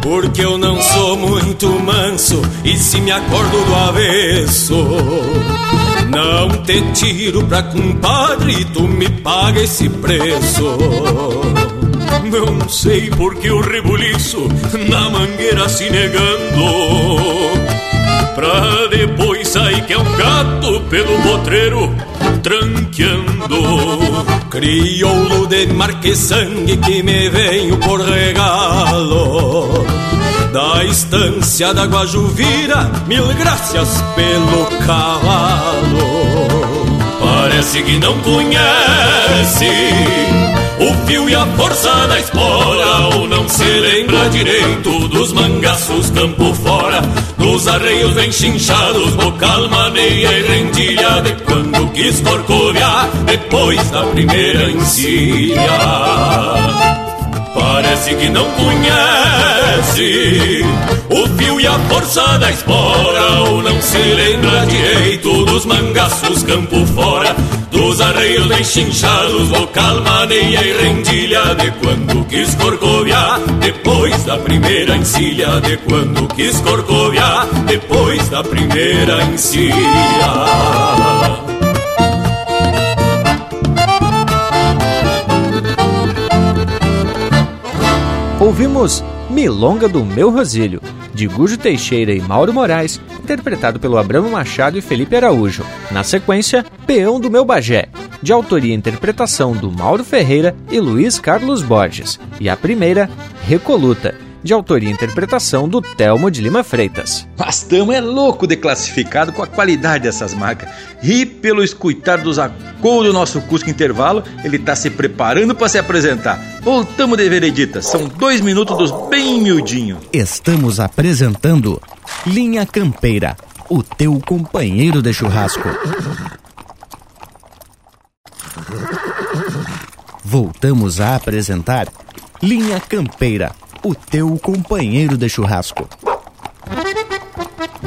L: Porque eu não sou muito manso e se me acordo do avesso. Não te tiro pra compadre, tu me paga esse preço. Não sei por que o rebuliço na mangueira se negando. Pra depois sair que é um gato pelo potreiro tranqueando. Crioulo de marquesangue que me venho por regalo. Da estância da Guajuvira, mil graças pelo cavalo. Parece que não conhece o fio e a força da espora Ou não se lembra direito dos mangaços campo fora Dos arreios bem chinchados, bocal, maneia e rendilha De quando quis corcoviar depois da primeira encilha Parece que não conhece o fio e a força da espora, ou não se lembra direito dos mangaços campo fora, dos arreios bem chinchados, vocal, maneia e rendilha, de quando quis corcoviar, depois da primeira encilha, de quando quis corcoviar, depois da primeira encilha.
B: Ouvimos Milonga do Meu Rosílio, de Gujo Teixeira e Mauro Moraes, interpretado pelo Abramo Machado e Felipe Araújo. Na sequência, Peão do Meu Bagé, de autoria e interpretação do Mauro Ferreira e Luiz Carlos Borges. E a primeira, Recoluta, de autoria e interpretação do Telmo de Lima Freitas.
F: Mas tamo é louco de classificado com a qualidade dessas marcas. E pelo escutar dos acou do nosso Cusco Intervalo, ele tá se preparando para se apresentar. Voltamos de veredita, são dois minutos dos bem miudinho.
J: Estamos apresentando Linha Campeira, o teu companheiro de churrasco. Voltamos a apresentar Linha Campeira, o teu companheiro de churrasco.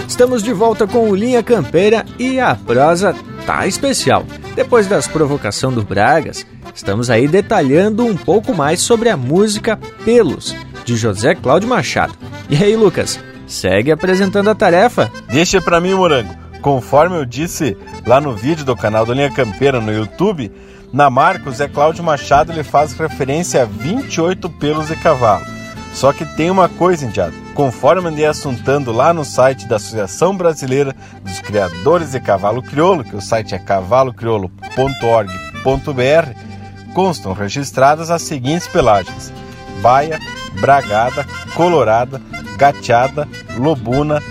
B: Estamos de volta com o Linha Campeira e a prosa tá especial. Depois das provocação do Bragas, estamos aí detalhando um pouco mais sobre a música Pelos, de José Cláudio Machado. E aí, Lucas, segue apresentando a tarefa?
E: Deixa pra mim, Morango. Conforme eu disse lá no vídeo do canal do Linha Campeira no YouTube, na marca o Zé Cláudio Machado ele faz referência a 28 pelos de cavalo. Só que tem uma coisa, Indiado. Conforme andei assuntando lá no site da Associação Brasileira dos Criadores de Cavalo Crioulo, que o site é cavalocrioulo.org.br, constam registradas as seguintes pelagens: baia, bragada, colorada, gateada, lobuna,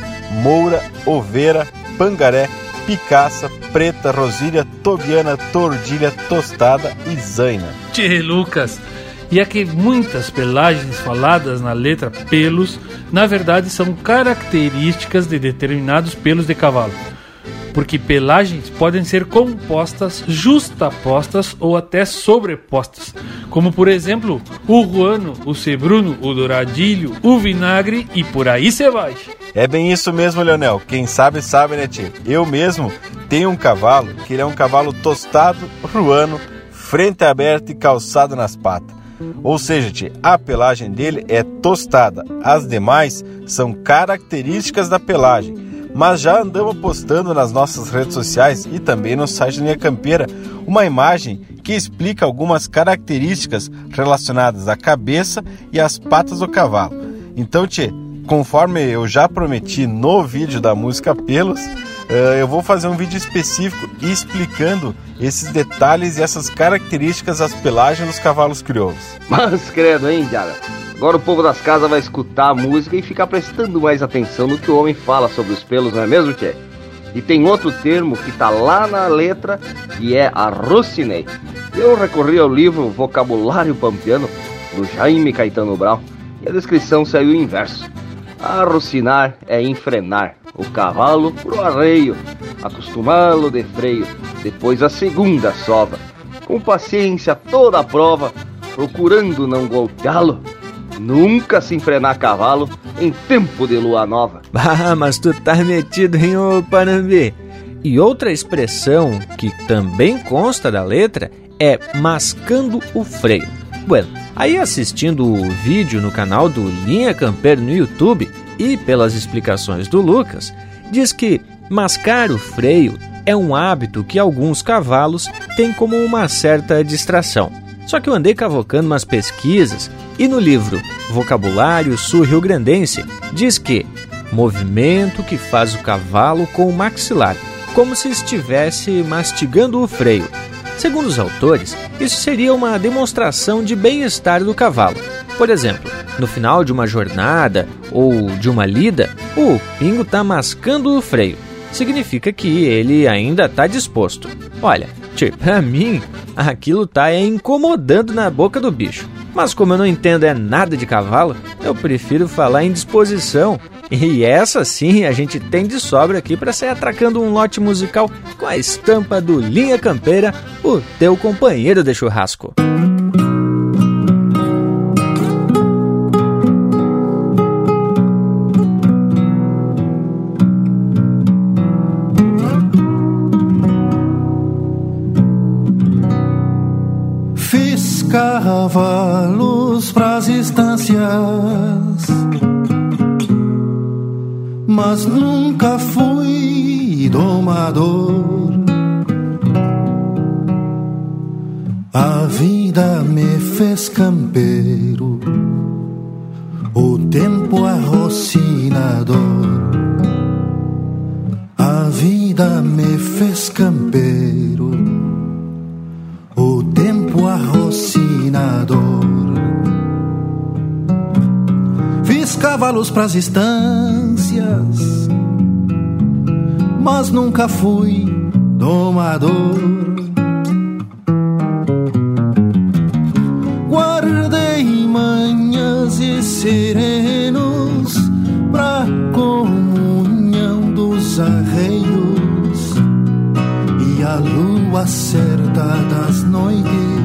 E: moura, oveira, pangaré, picaça, preta, rosilha, tobiana, tordilha, tostada e zaina.
D: Tchê, Lucas, e é que muitas pelagens faladas na letra pelos, na verdade são características de determinados pelos de cavalo. Porque pelagens podem ser compostas, justapostas ou até sobrepostas, como por exemplo o ruano, o cebruno, o douradilho, o vinagre e por aí você vai.
E: É bem isso mesmo, Leonel. Quem sabe, sabe, né, tio? Eu mesmo tenho um cavalo que ele é um cavalo tostado, ruano, frente aberta e calçado nas patas. Ou seja, a pelagem dele é tostada. As demais são características da pelagem. Mas já andamos postando nas nossas redes sociais e também no site da Linha Campeira uma imagem que explica algumas características relacionadas à cabeça e às patas do cavalo. Então, Tchê, conforme eu já prometi no vídeo da música Pelos, eu vou fazer um vídeo específico explicando esses detalhes e essas características das pelagens dos cavalos crioulos. [LAUGHS]
C: Mas credo, hein, Diara? Agora o povo das casas vai escutar a música e ficar prestando mais atenção no que o homem fala sobre os pelos, não é mesmo, Tchê? E tem outro termo que tá lá na letra e é arrocinei. Eu recorri ao livro Vocabulário Pampiano do Jaime Caetano Brown e a descrição saiu em verso. Arrocinar é enfrenar o cavalo pro arreio, acostumá-lo de freio, depois a segunda sova. Com paciência toda a prova, procurando não golpeá-lo, nunca se enfrenar cavalo em tempo de lua nova. [LAUGHS]
B: Ah, mas tu tá metido em ô Panambi. E outra expressão que também consta da letra é mascando o freio. Bueno, aí assistindo o vídeo no canal do Linha Campeiro no YouTube e pelas explicações do Lucas, diz que mascar o freio é um hábito que alguns cavalos têm como uma certa distração. Só que eu andei cavocando umas pesquisas e no livro Vocabulário Sul-Rio Grandense diz que movimento que faz o cavalo com o maxilar, como se estivesse mastigando o freio. Segundo os autores, isso seria uma demonstração de bem-estar do cavalo. Por exemplo, no final de uma jornada ou de uma lida, o pingo está mascando o freio. Significa que ele ainda está disposto. Olha, tipo, pra mim, aquilo tá é incomodando na boca do bicho. Mas como eu não entendo é nada de cavalo, eu prefiro falar em disposição. E essa sim a gente tem de sobra aqui para sair atracando um lote musical com a estampa do Linha Campeira, o teu companheiro de churrasco.
K: cavalos pras estâncias, mas nunca fui domador. A vida me fez campeiro, o tempo arrocinador. A vida me fez campeiro, cavalos pras estâncias, mas nunca fui domador. Guardei manhãs e serenos pra comunhão dos arreios e a lua certa das noites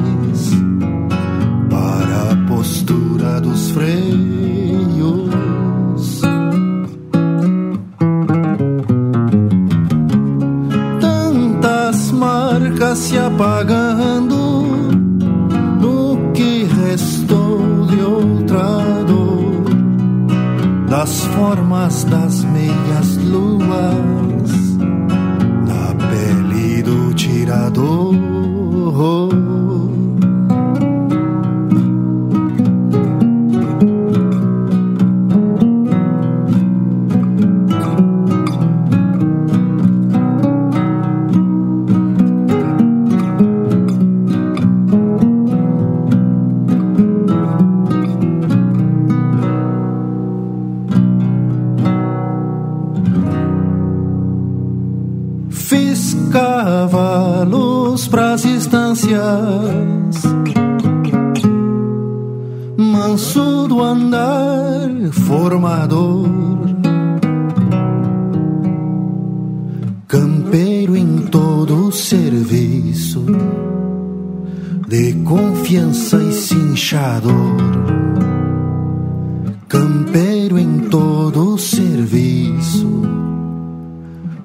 K: se apagando no que restou de outra dor. Das formas das meias luas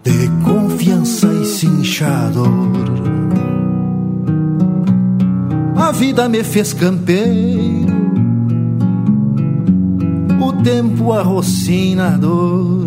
K: de confiança e cinchador. A vida me fez campeiro, o tempo arrocinador.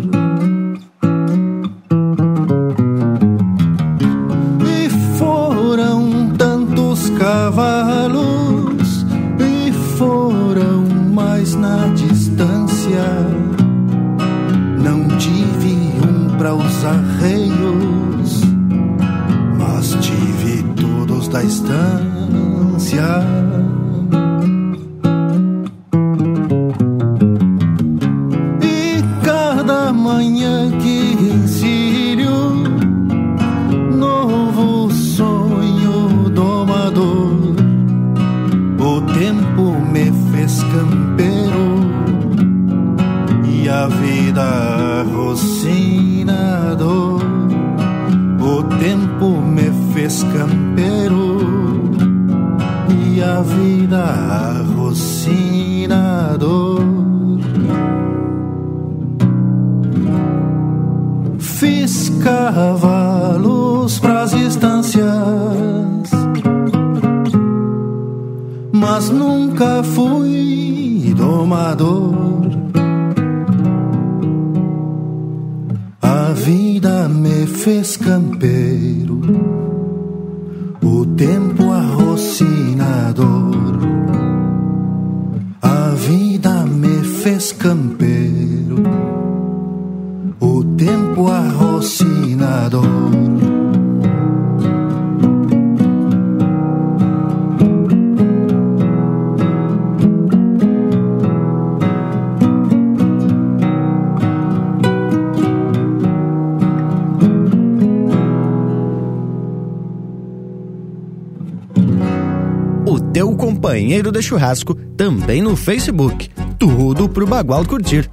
J: De churrasco também no Facebook. Tudo pro Bagual curtir.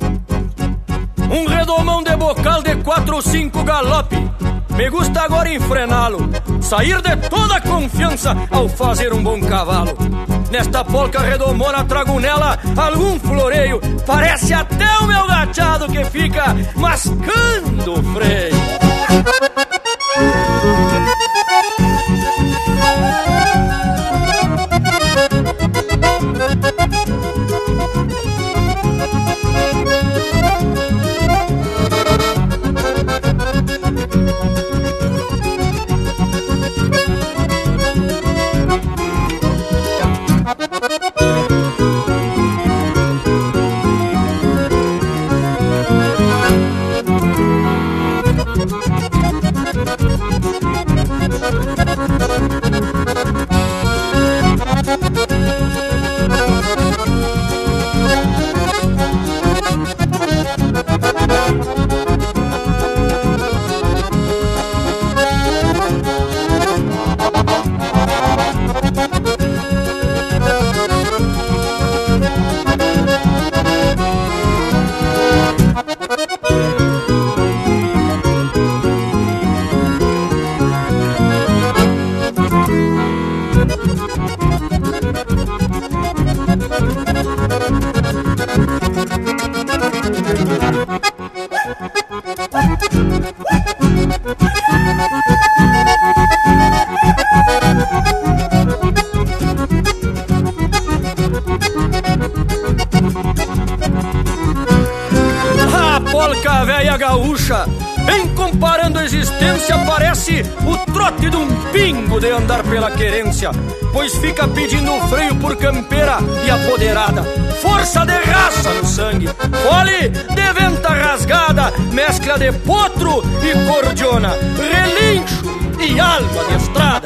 R: Um redomão de bocal de quatro ou cinco galope. Me gusta agora enfrená-lo. Sair de toda confiança ao fazer um bom cavalo. Nesta polca redomona trago nela algum floreio. Parece até o meu gachado que fica mascando o freio. Pois fica pedindo freio por campeira e apoderada. Força de raça no sangue, fole de venta rasgada, mescla de potro e cordiona, relincho e alma de estrada.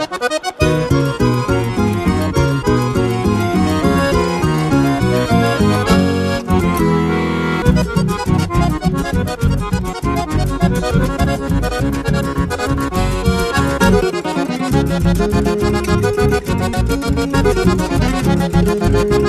J: A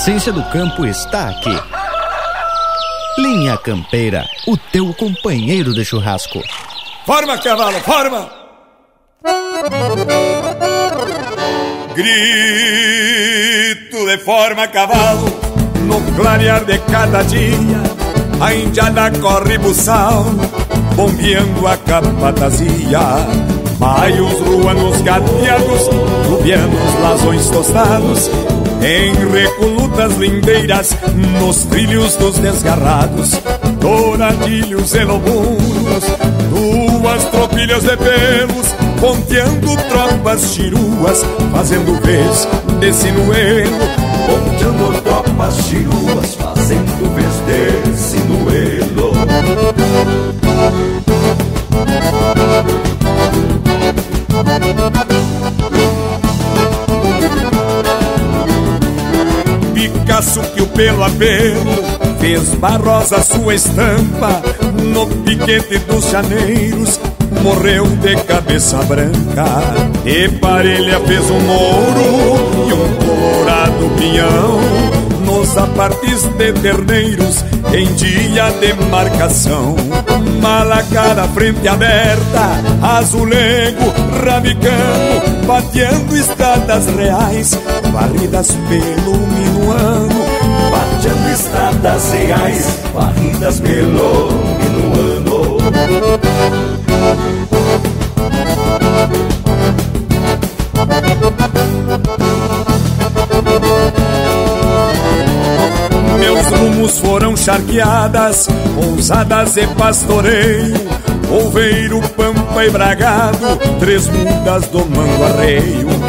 J: essência do campo está aqui. Linha Campeira, o teu companheiro de churrasco.
S: Forma, cavalo, forma!
T: Grito de forma cavalo, no clarear de cada dia, a indiada corre buçal, bombeando a capatazia. Maios ruanos gateados, rubianos lasões tostados, em recolutas lindeiras, nos trilhos dos desgarrados, douradilhos e lobunos, duas tropilhas de pelos, ponteando tropas chiruas, fazendo vez de sinuelo, ponteando tropas chiruas, fazendo vez de sinuelo. Picasso que o pelo a pelo fez barrosa sua estampa no piquete dos janeiros morreu de cabeça branca. E parelha fez um mouro e um colorado pinhão nos apartes de terneiros em dia de marcação. Malacara frente aberta, azulego, rabicano, bateando estradas reais, varridas pelo. Bateando estradas reais, varridas pelo minuano. Meus rumos foram charqueadas, pousadas e pastoreio, Oveiro, pampa e bragado, três mudas domando arreio.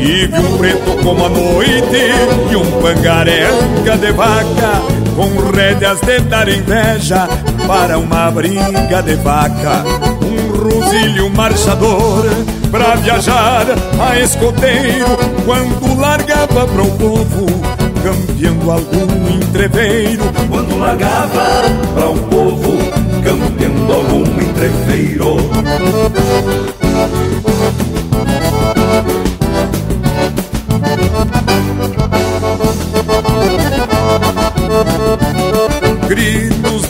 T: Tive um preto como a noite e um pangarenca de vaca, com rédeas de dar inveja para uma briga de vaca. Um rosilho marchador pra viajar a escoteiro, quando largava para o povo campeando algum entreveiro quando largava para o povo campeando algum entreveiro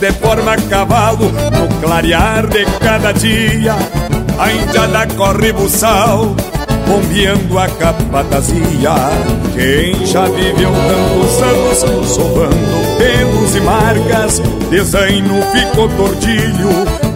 T: de forma cavalo no clarear de cada dia a indiada corre buçal bombeando a capatazia. Quem já viveu tantos anos, sovando pelos e marcas, desenho ficou tordilho,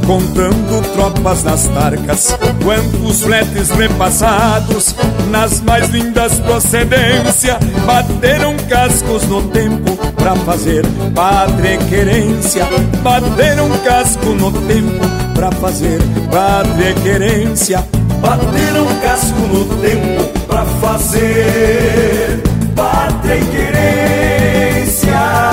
T: contando tropas nas tarcas. Quantos fletes repassados, nas mais lindas procedência, bateram cascos no tempo pra fazer padre querência. Bateram casco no tempo pra fazer padre querência bateram casco no tempo pra fazer pátria e querência.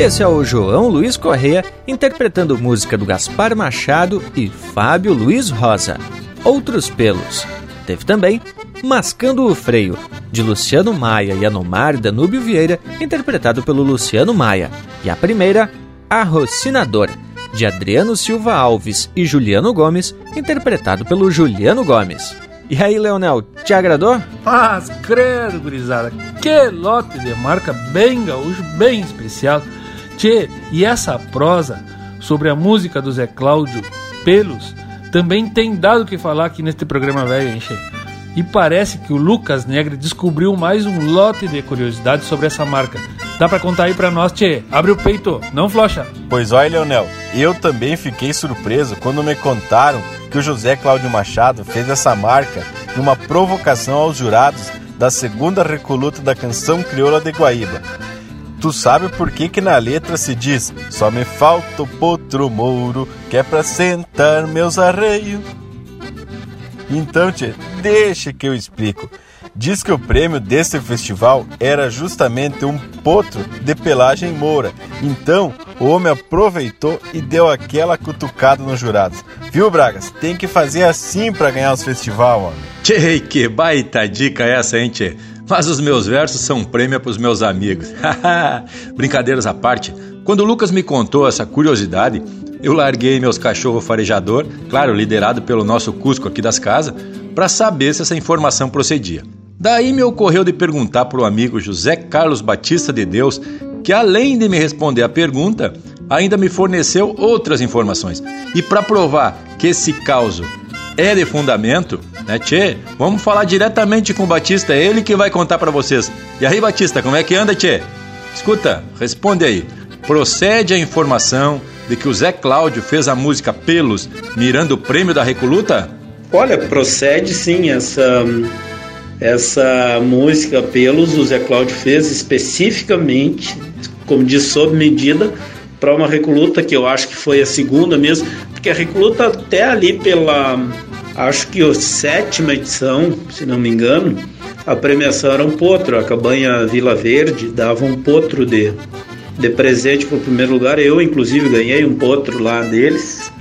B: Esse é o João Luiz Correia interpretando música do Gaspar Machado e Fábio Luiz Rosa. Outros pelos. Teve também Mascando o Freio, de Luciano Maia e Anomar Danúbio Vieira, interpretado pelo Luciano Maia. E a primeira, Arrocinador de Adriano Silva Alves e Juliano Gomes, interpretado pelo Juliano Gomes. E aí, Leonel, te agradou?
D: Mas, credo, gurizada, que lote de marca bem gaúcho, bem especial. Tchê, e essa prosa sobre a música do Zé Cláudio Pelos também tem dado o que falar aqui neste programa velho, hein, Che? E parece que o Lucas Negre descobriu mais um lote de curiosidades sobre essa marca. Dá pra contar aí pra nós, Tchê? Abre o peito, não flocha.
E: Pois olha, Leonel, eu também fiquei surpreso quando me contaram que o José Cláudio Machado fez essa marca numa provocação aos jurados da segunda recoluta da canção crioula de Guaíba. Tu sabe por que que na letra se diz Só me falta o potro mouro que é pra sentar meus arreios? Então, tchê, deixa que eu explico. Diz que o prêmio desse festival era justamente um potro de pelagem moura. Então, o homem aproveitou e deu aquela cutucada nos jurados. Viu, Bragas? Tem que fazer assim para ganhar os festival, homem.
F: Tchê, que baita dica essa, hein, tchê? Mas os meus versos são prêmio para os meus amigos. [LAUGHS] Brincadeiras à parte, quando o Lucas me contou essa curiosidade, eu larguei meus cachorro farejador, claro, liderado pelo nosso Cusco aqui das casas, para saber se essa informação procedia. Daí me ocorreu de perguntar para o amigo José Carlos Batista de Deus, que além de me responder a pergunta, ainda me forneceu outras informações. E para provar que esse caos é de fundamento, né, Tchê? Vamos falar diretamente com o Batista, é ele que vai contar para vocês. E aí, Batista, como é que anda, Tchê? Escuta, responde aí. Procede a informação de que o Zé Cláudio fez a música Pelos mirando o prêmio da Recoluta?
S: Olha, procede sim essa essa música Pelos o Zé Cláudio fez especificamente, como diz, sob medida para uma recoluta que eu acho que foi a segunda mesmo, porque a recoluta até ali pela acho que a sétima edição, se não me engano, a premiação era um potro, a cabanha Vila Verde dava um potro de de presente para o primeiro lugar. Eu, inclusive, ganhei um potro lá deles.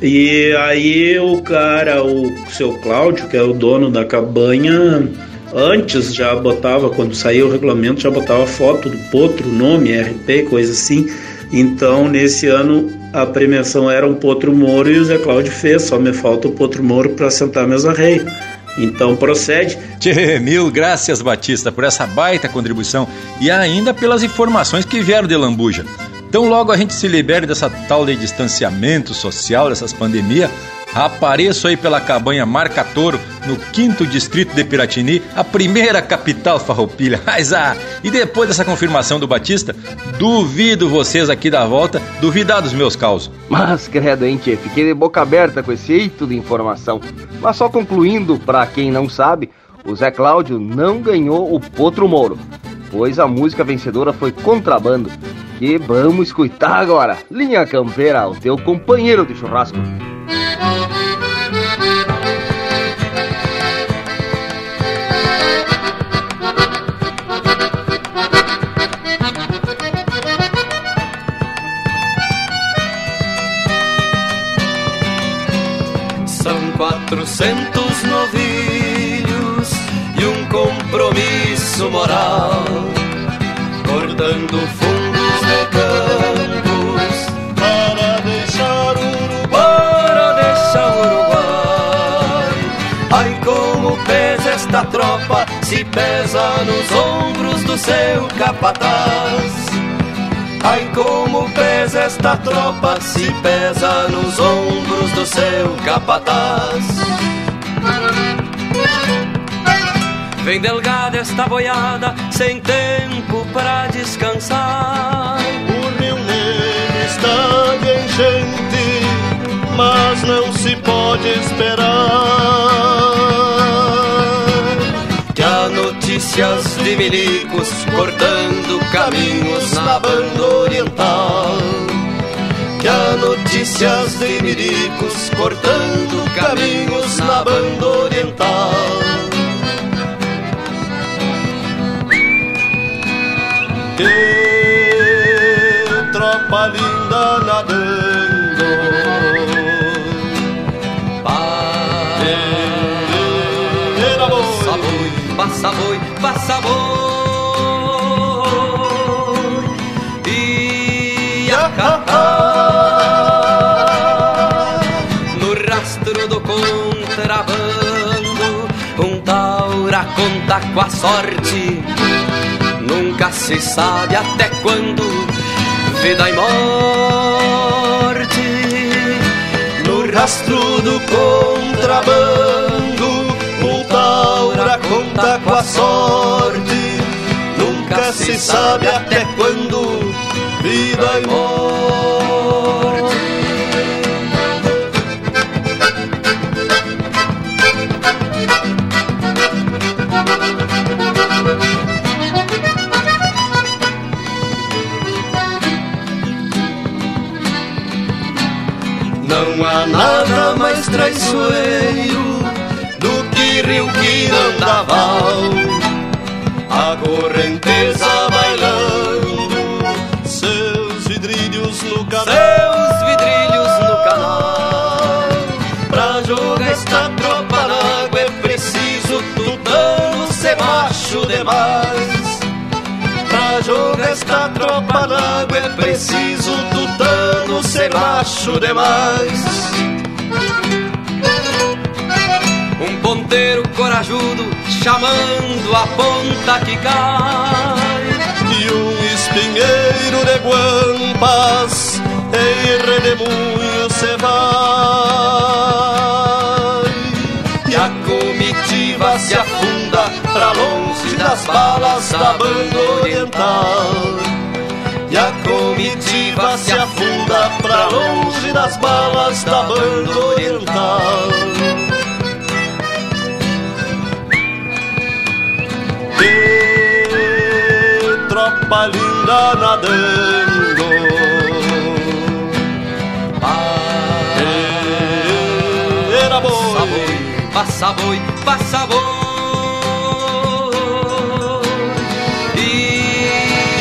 S: E aí o cara, o seu Cláudio, que é o dono da cabanha, antes já botava, quando saiu o regulamento, já botava foto do potro, nome, RP, coisa assim. Então, nesse ano, a premiação era um potro moro e o Zé Cláudio fez, só me falta o potro moro para sentar meus arreios. Então procede.
F: Tchê, mil graças, Batista, por essa baita contribuição e ainda pelas informações que vieram de Lambuja. Então, logo a gente se libere dessa tal de distanciamento social, dessas pandemias, Apareço aí pela cabanha Marca Toro, no quinto distrito de Piratini, a primeira capital farroupilha. [LAUGHS] Mas ah, e depois dessa confirmação do Batista, duvido vocês aqui da volta, duvidar dos meus causos.
C: Mas credo, hein, tchê, fiquei de boca aberta com esse eito de informação. Mas só concluindo, para quem não sabe, o Zé Cláudio não ganhou o Potro Moro, pois a música vencedora foi Contrabando. Que vamos escutar agora. Linha Campeira, o teu companheiro de churrasco.
Q: Quatrocentos novilhos e um compromisso moral, cortando fundos de campos para deixar Uruguai, para deixar Uruguai. Ai como pesa esta tropa, se pesa nos ombros do seu capataz. Ai como pesa esta tropa, se pesa nos ombros do seu capataz. Vem delgada esta boiada, sem tempo pra descansar.
U: O Rio Negro está de enchente, mas não se pode esperar.
Q: Notícias de milicos cortando caminhos na banda oriental. Que há notícias de milicos cortando caminhos na banda oriental.
U: Que tropa
Q: passa boi, passa boi. E a No rastro do contrabando, um taura conta com a sorte. Nunca se sabe até quando vida e morte. No rastro do contrabando, conta com a sorte. Nunca se sabe até quando vida e morte. Não há nada mais traiçoeiro do que rio Quirandaval. A correnteza bailando,
U: seus vidrilhos no canal.
Q: Seus vidrilhos no canal. Pra jogar esta tropa na água é preciso tutano ser macho demais. Pra jogar esta tropa na água é preciso tutano ser macho demais. Ponteiro corajudo chamando a ponta que cai.
U: E um espinheiro de guampas em redemoinho se vai. se afunda pra longe das balas da banda oriental. E a comitiva se afunda pra longe das balas da banda oriental. Tropa linda nadando. Era boi,
Q: passa boi, passa boi. E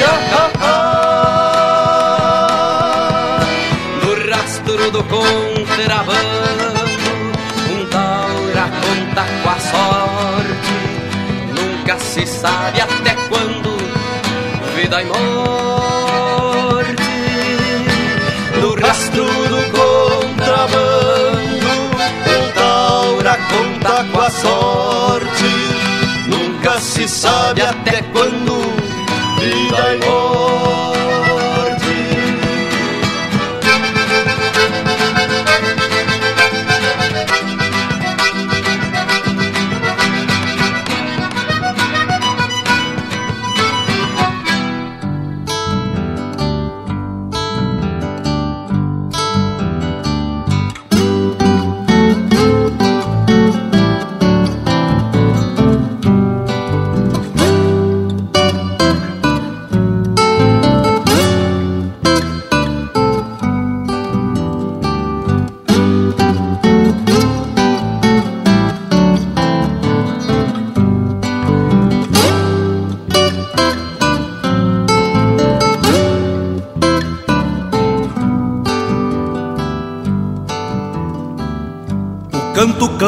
Q: no rastro do contrabando, um taura conta com a sorte. Nunca se sabe até vida e morte.
U: No rastro do contrabando, um taura conta com a sorte. Nunca se sabe até quando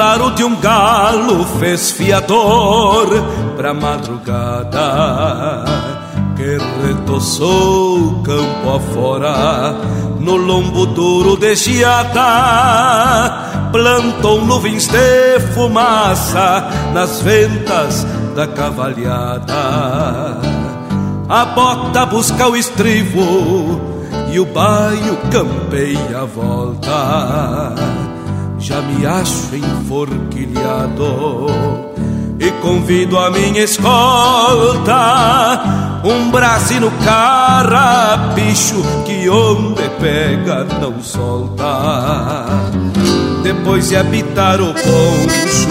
V: claro de um galo fez fiador pra madrugada que retoçou campo afora no lombo duro de geada plantou nuvens de fumaça nas ventas da cavalhada. A bota busca o estribo e o baio campeia a volta já me acho enforquilhado e convido a minha escolta um brasino carrapicho que onde pega não solta. Depois de habitar o poncho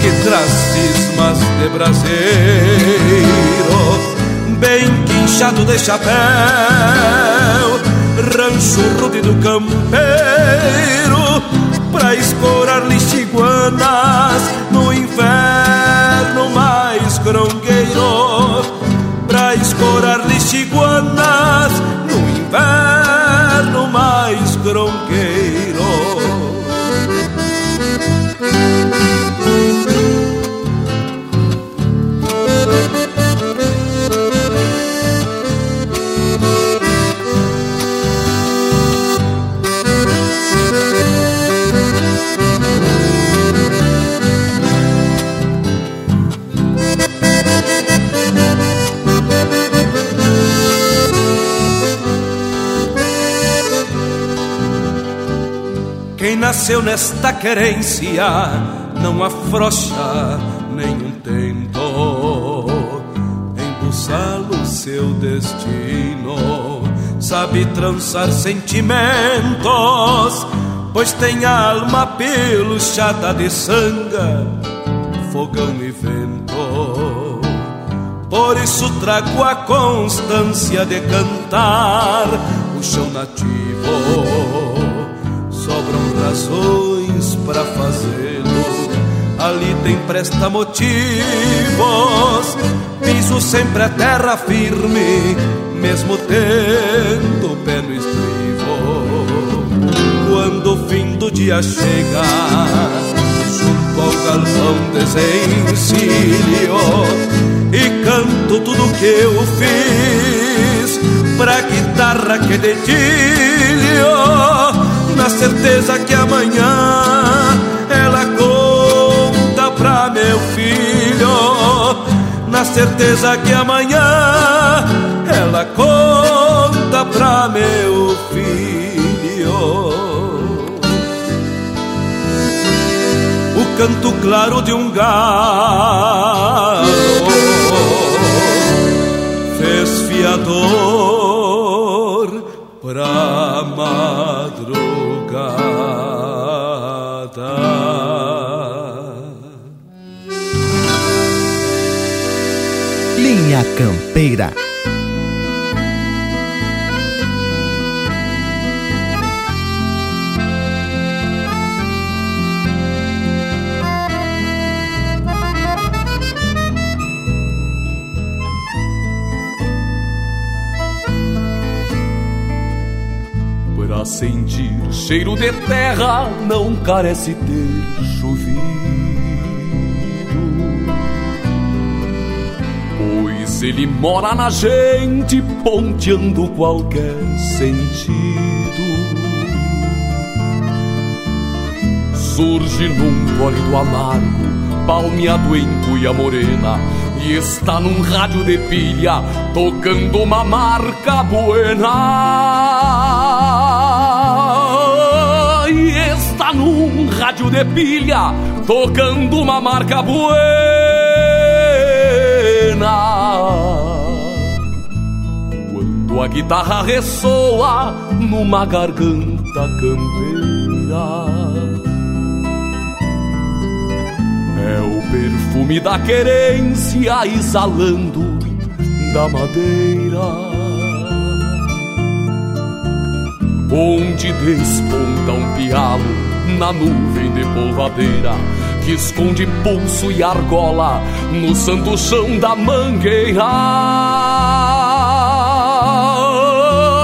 V: que traz cismas de braseiro bem quinchado de chapéu rancho rude do campeiro pra escorar lixiguanas no inferno mais grongueiro. Pra escorar lixiguanas no inverno mais grongueiro. Nasceu nesta querência não afrouxa nenhum tento embuçá-lo seu destino. Sabe trançar sentimentos, pois tem alma peluchada de sanga, fogão e vento. Por isso trago a constância de cantar o chão nativo razões para fazê-lo. Ali tem presta motivos, piso sempre a terra firme, mesmo tendo o pé no estribo. Quando o fim do dia chega, junto ao galpão desencilho e canto tudo que eu fiz pra guitarra que dedilho na certeza que amanhã ela conta pra meu filho. Na certeza que amanhã ela conta pra meu filho. O canto claro de um galo fez fiador
J: Linha Campeira.
V: Pra sentir cheiro de terra não carece ter chovido. Pois ele mora na gente, ponteando qualquer sentido. Surge num cólido amargo, palmeado em cuia morena, e está num rádio de pilha, tocando uma marca buena. E está num rádio de pilha, tocando uma marca buena. Quando a guitarra ressoa numa garganta campeira. É o perfume da querência exalando da madeira. Onde desponta um pialo na nuvem de polvadeira que esconde pulso e argola no santo chão da mangueira.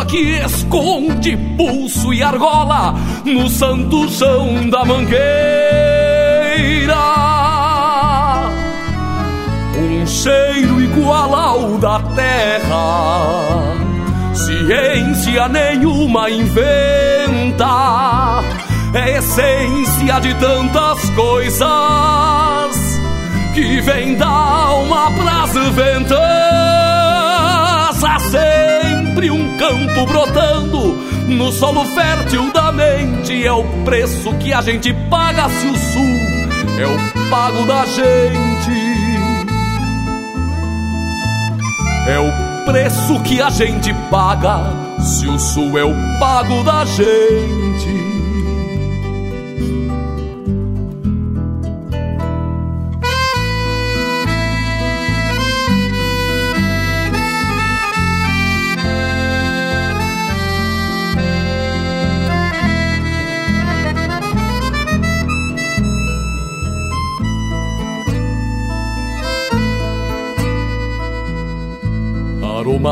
V: Que esconde pulso e argola no santo chão da mangueira um cheiro igual ao da terra. Ciência nenhuma inventa, é essência de tantas coisas que vem da alma pras ventas. Há sempre um campo brotando no solo fértil da mente. É o preço que a gente paga se o sul é o pago da gente. É o preço que a gente paga se o sul é o pago da gente.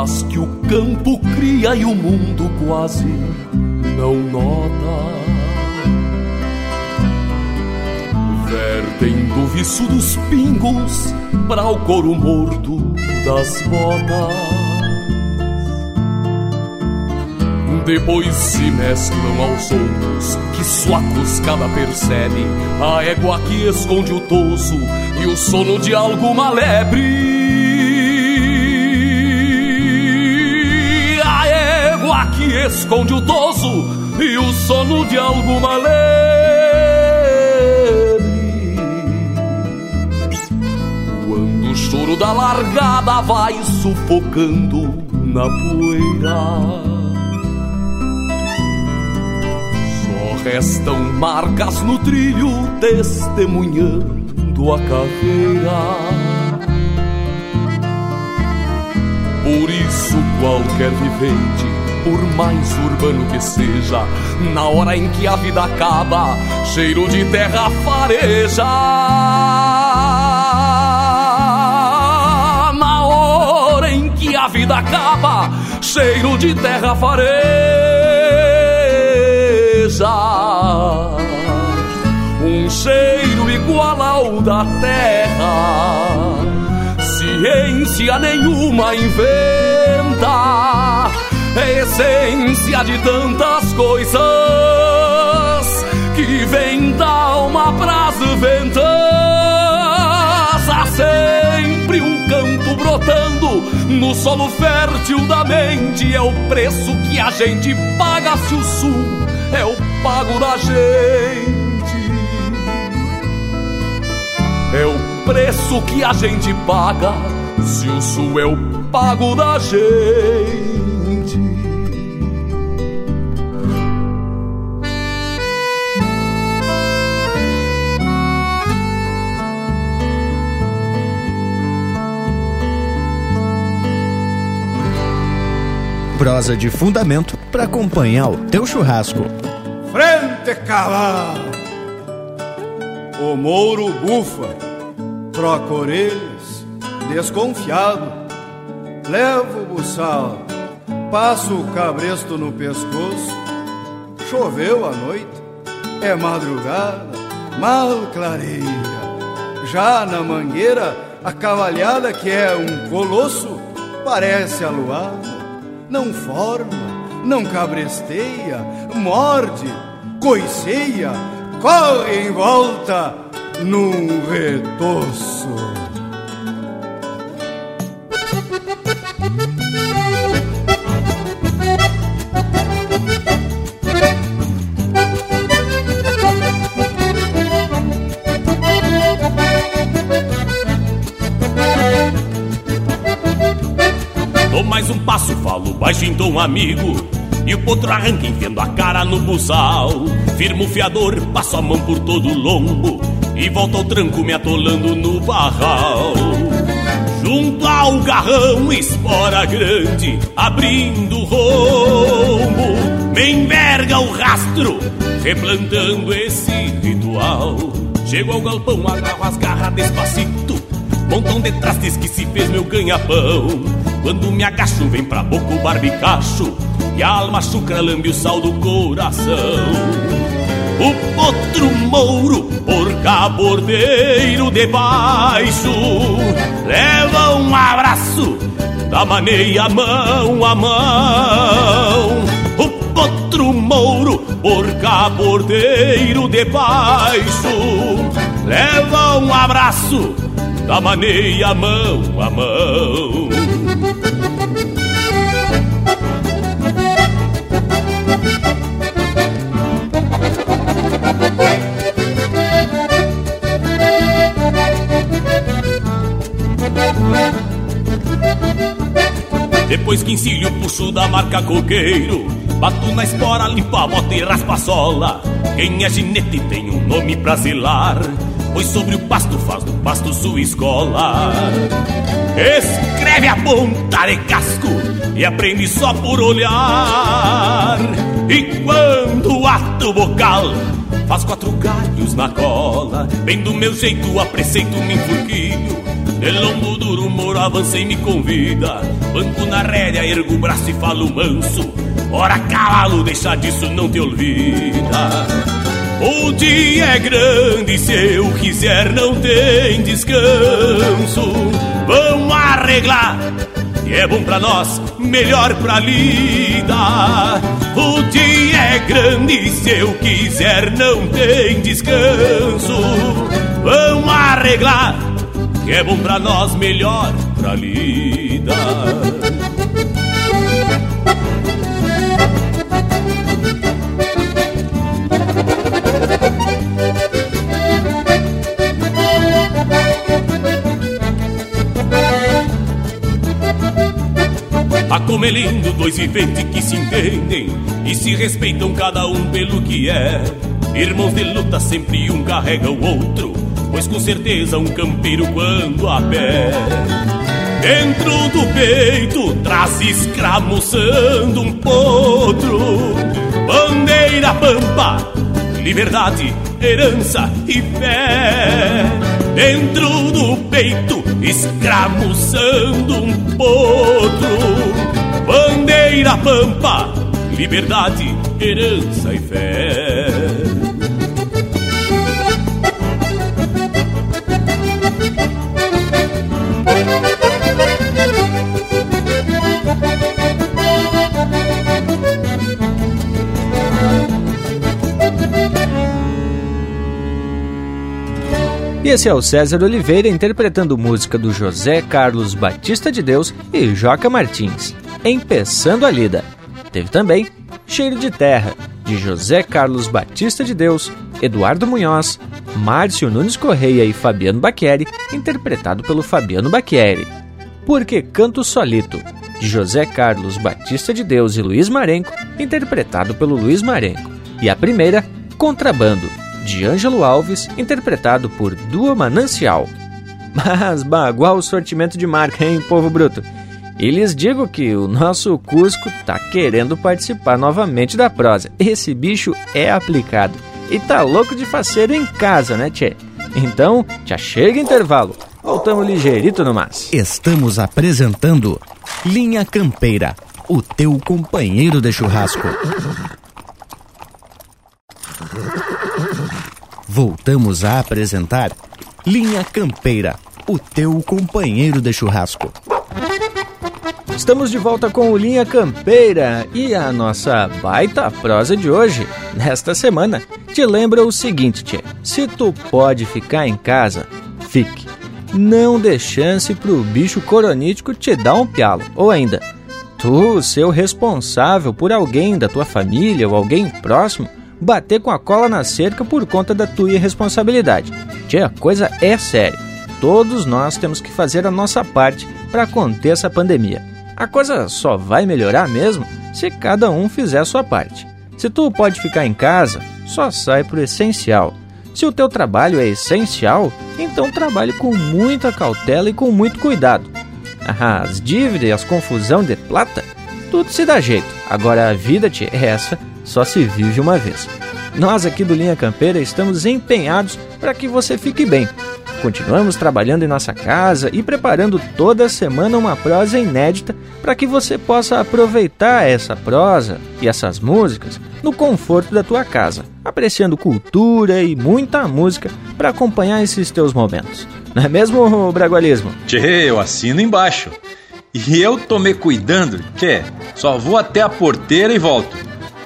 V: Aromas que o campo cria e o mundo quase não nota. Vertem do viço dos pingos para o couro morto das botas. Depois se mesclam aos outros que suacos cada percebe a égua que esconde o toso e o sono de alguma lebre. Esconde o toso e o sono de alguma lebre. Quando o choro da largada vai sufocando na poeira. restam marcas no trilho testemunhando a carreira. Por isso, qualquer vivente, por mais urbano que seja, na hora em que a vida acaba, cheiro de terra fareja. Na hora em que a vida acaba, cheiro de terra fareja um cheiro igual ao da terra. Ciência nenhuma inventa, é essência de tantas coisas que vem da alma pras ventas. Há sempre um campo brotando no solo fértil da mente. É o preço que a gente paga se o sul é o pago da gente. é o preço que a gente paga se o sul é o pago da gente.
J: Prosa de fundamento para acompanhar o teu churrasco.
T: Frente cavalo! O mouro bufa, troca orelhas, desconfiado. Levo o buçal, passo o cabresto no pescoço. Choveu a noite, é madrugada, mal clareia. Já na mangueira, a cavalhada que é um colosso, parece aluada não forma, não cabresteia, morde, coiceia, corre em volta num retoço.
L: Um amigo E o potro arranca enfiando a cara no buçal. Firmo o fiador, passo a mão por todo o lombo E volto ao tranco me atolando no barral. Junto ao garrão, espora grande Abrindo o rombo Me enverga o rastro Replantando esse ritual. Chego ao galpão, agarro as garras despacito Montão de trastes que se fez meu ganha-pão quando me agacho, vem pra boca o barbicacho E a alma chucra lambe o sal do coração. O potro mouro, porca bordeiro de baixo Leva um abraço da maneia mão a mão. O potro mouro, porca bordeiro de baixo Leva um abraço da maneia mão a mão Depois que encilho o puxo da marca coqueiro Bato na espora, limpo a bota e raspa a sola. Quem é ginete tem um nome pra zelar Pois sobre o pasto faz do pasto sua escola. Escreve a ponta de casco E aprende só por olhar E quando ato bocal Faz quatro galhos na cola Bem do meu jeito, a preceito me enfurquilho de lombo duro, moro, avança e me convida. Banco na rédea, ergo o braço e falo manso. Ora cavalo, deixa disso, não te olvida. O dia é grande, se eu quiser não tem descanso. Vamos arreglar que é bom pra nós, melhor pra lida. O dia é grande, se eu quiser não tem descanso. Vamos arreglar que é bom pra nós, melhor pra lida. Acomelindo dois viventes que se entendem e se respeitam cada um pelo que é. Irmãos de luta, sempre um carrega o outro pois com certeza um campeiro quando a pé Dentro do peito traz escramuçando um potro Bandeira pampa, liberdade, herança e fé Dentro do peito escramuçando um potro Bandeira pampa, liberdade, herança e fé.
B: E esse é o César Oliveira interpretando música do José Carlos Batista de Deus e Joca Martins, Empeçando a Lida. Teve também Cheiro de Terra, de José Carlos Batista de Deus, Eduardo Munhoz, Márcio Nunes Correia e Fabiano Baqueri, interpretado pelo Fabiano Baqueri. Porque Canto Solito, de José Carlos Batista de Deus e Luiz Marenco, interpretado pelo Luiz Marenco. E a primeira, Contrabando, de Ângelo Alves, interpretado por Dua Manancial. [LAUGHS] Mas bagual o sortimento de marca, hein, povo bruto? E lhes digo que o nosso Cusco tá querendo participar novamente da prosa. Esse bicho é aplicado e tá louco de fazer em casa, né, tchê? Então, já chega intervalo. Voltamos ligeirito no mas.
J: Estamos apresentando Linha Campeira, o teu companheiro de churrasco. Voltamos a apresentar Linha Campeira, o teu companheiro de churrasco.
B: Estamos de volta com o Linha Campeira e a nossa baita prosa de hoje, nesta semana, te lembra o seguinte, tchê. Se tu pode ficar em casa, fique. Não dê chance pro bicho coronítico te dar um pialo. Ou ainda, tu ser o responsável por alguém da tua família ou alguém próximo bater com a cola na cerca por conta da tua irresponsabilidade. Tchê, a coisa é séria. Todos nós temos que fazer a nossa parte para conter essa pandemia. A coisa só vai melhorar mesmo se cada um fizer a sua parte. Se tu pode ficar em casa, só sai pro essencial. Se o teu trabalho é essencial, então trabalhe com muita cautela e com muito cuidado. As dívidas e as confusão de plata, tudo se dá jeito. Agora a vida te é [LAUGHS] essa, só se vive uma vez. Nós aqui do Linha Campeira estamos empenhados para que você fique bem. Continuamos trabalhando em nossa casa e preparando toda semana uma prosa inédita para que você possa aproveitar essa prosa e essas músicas no conforto da tua casa, apreciando cultura e muita música para acompanhar esses teus momentos. Não é mesmo, Bragualismo?
F: Tchê, eu assino embaixo. E eu tô me cuidando, que só vou até a porteira e volto.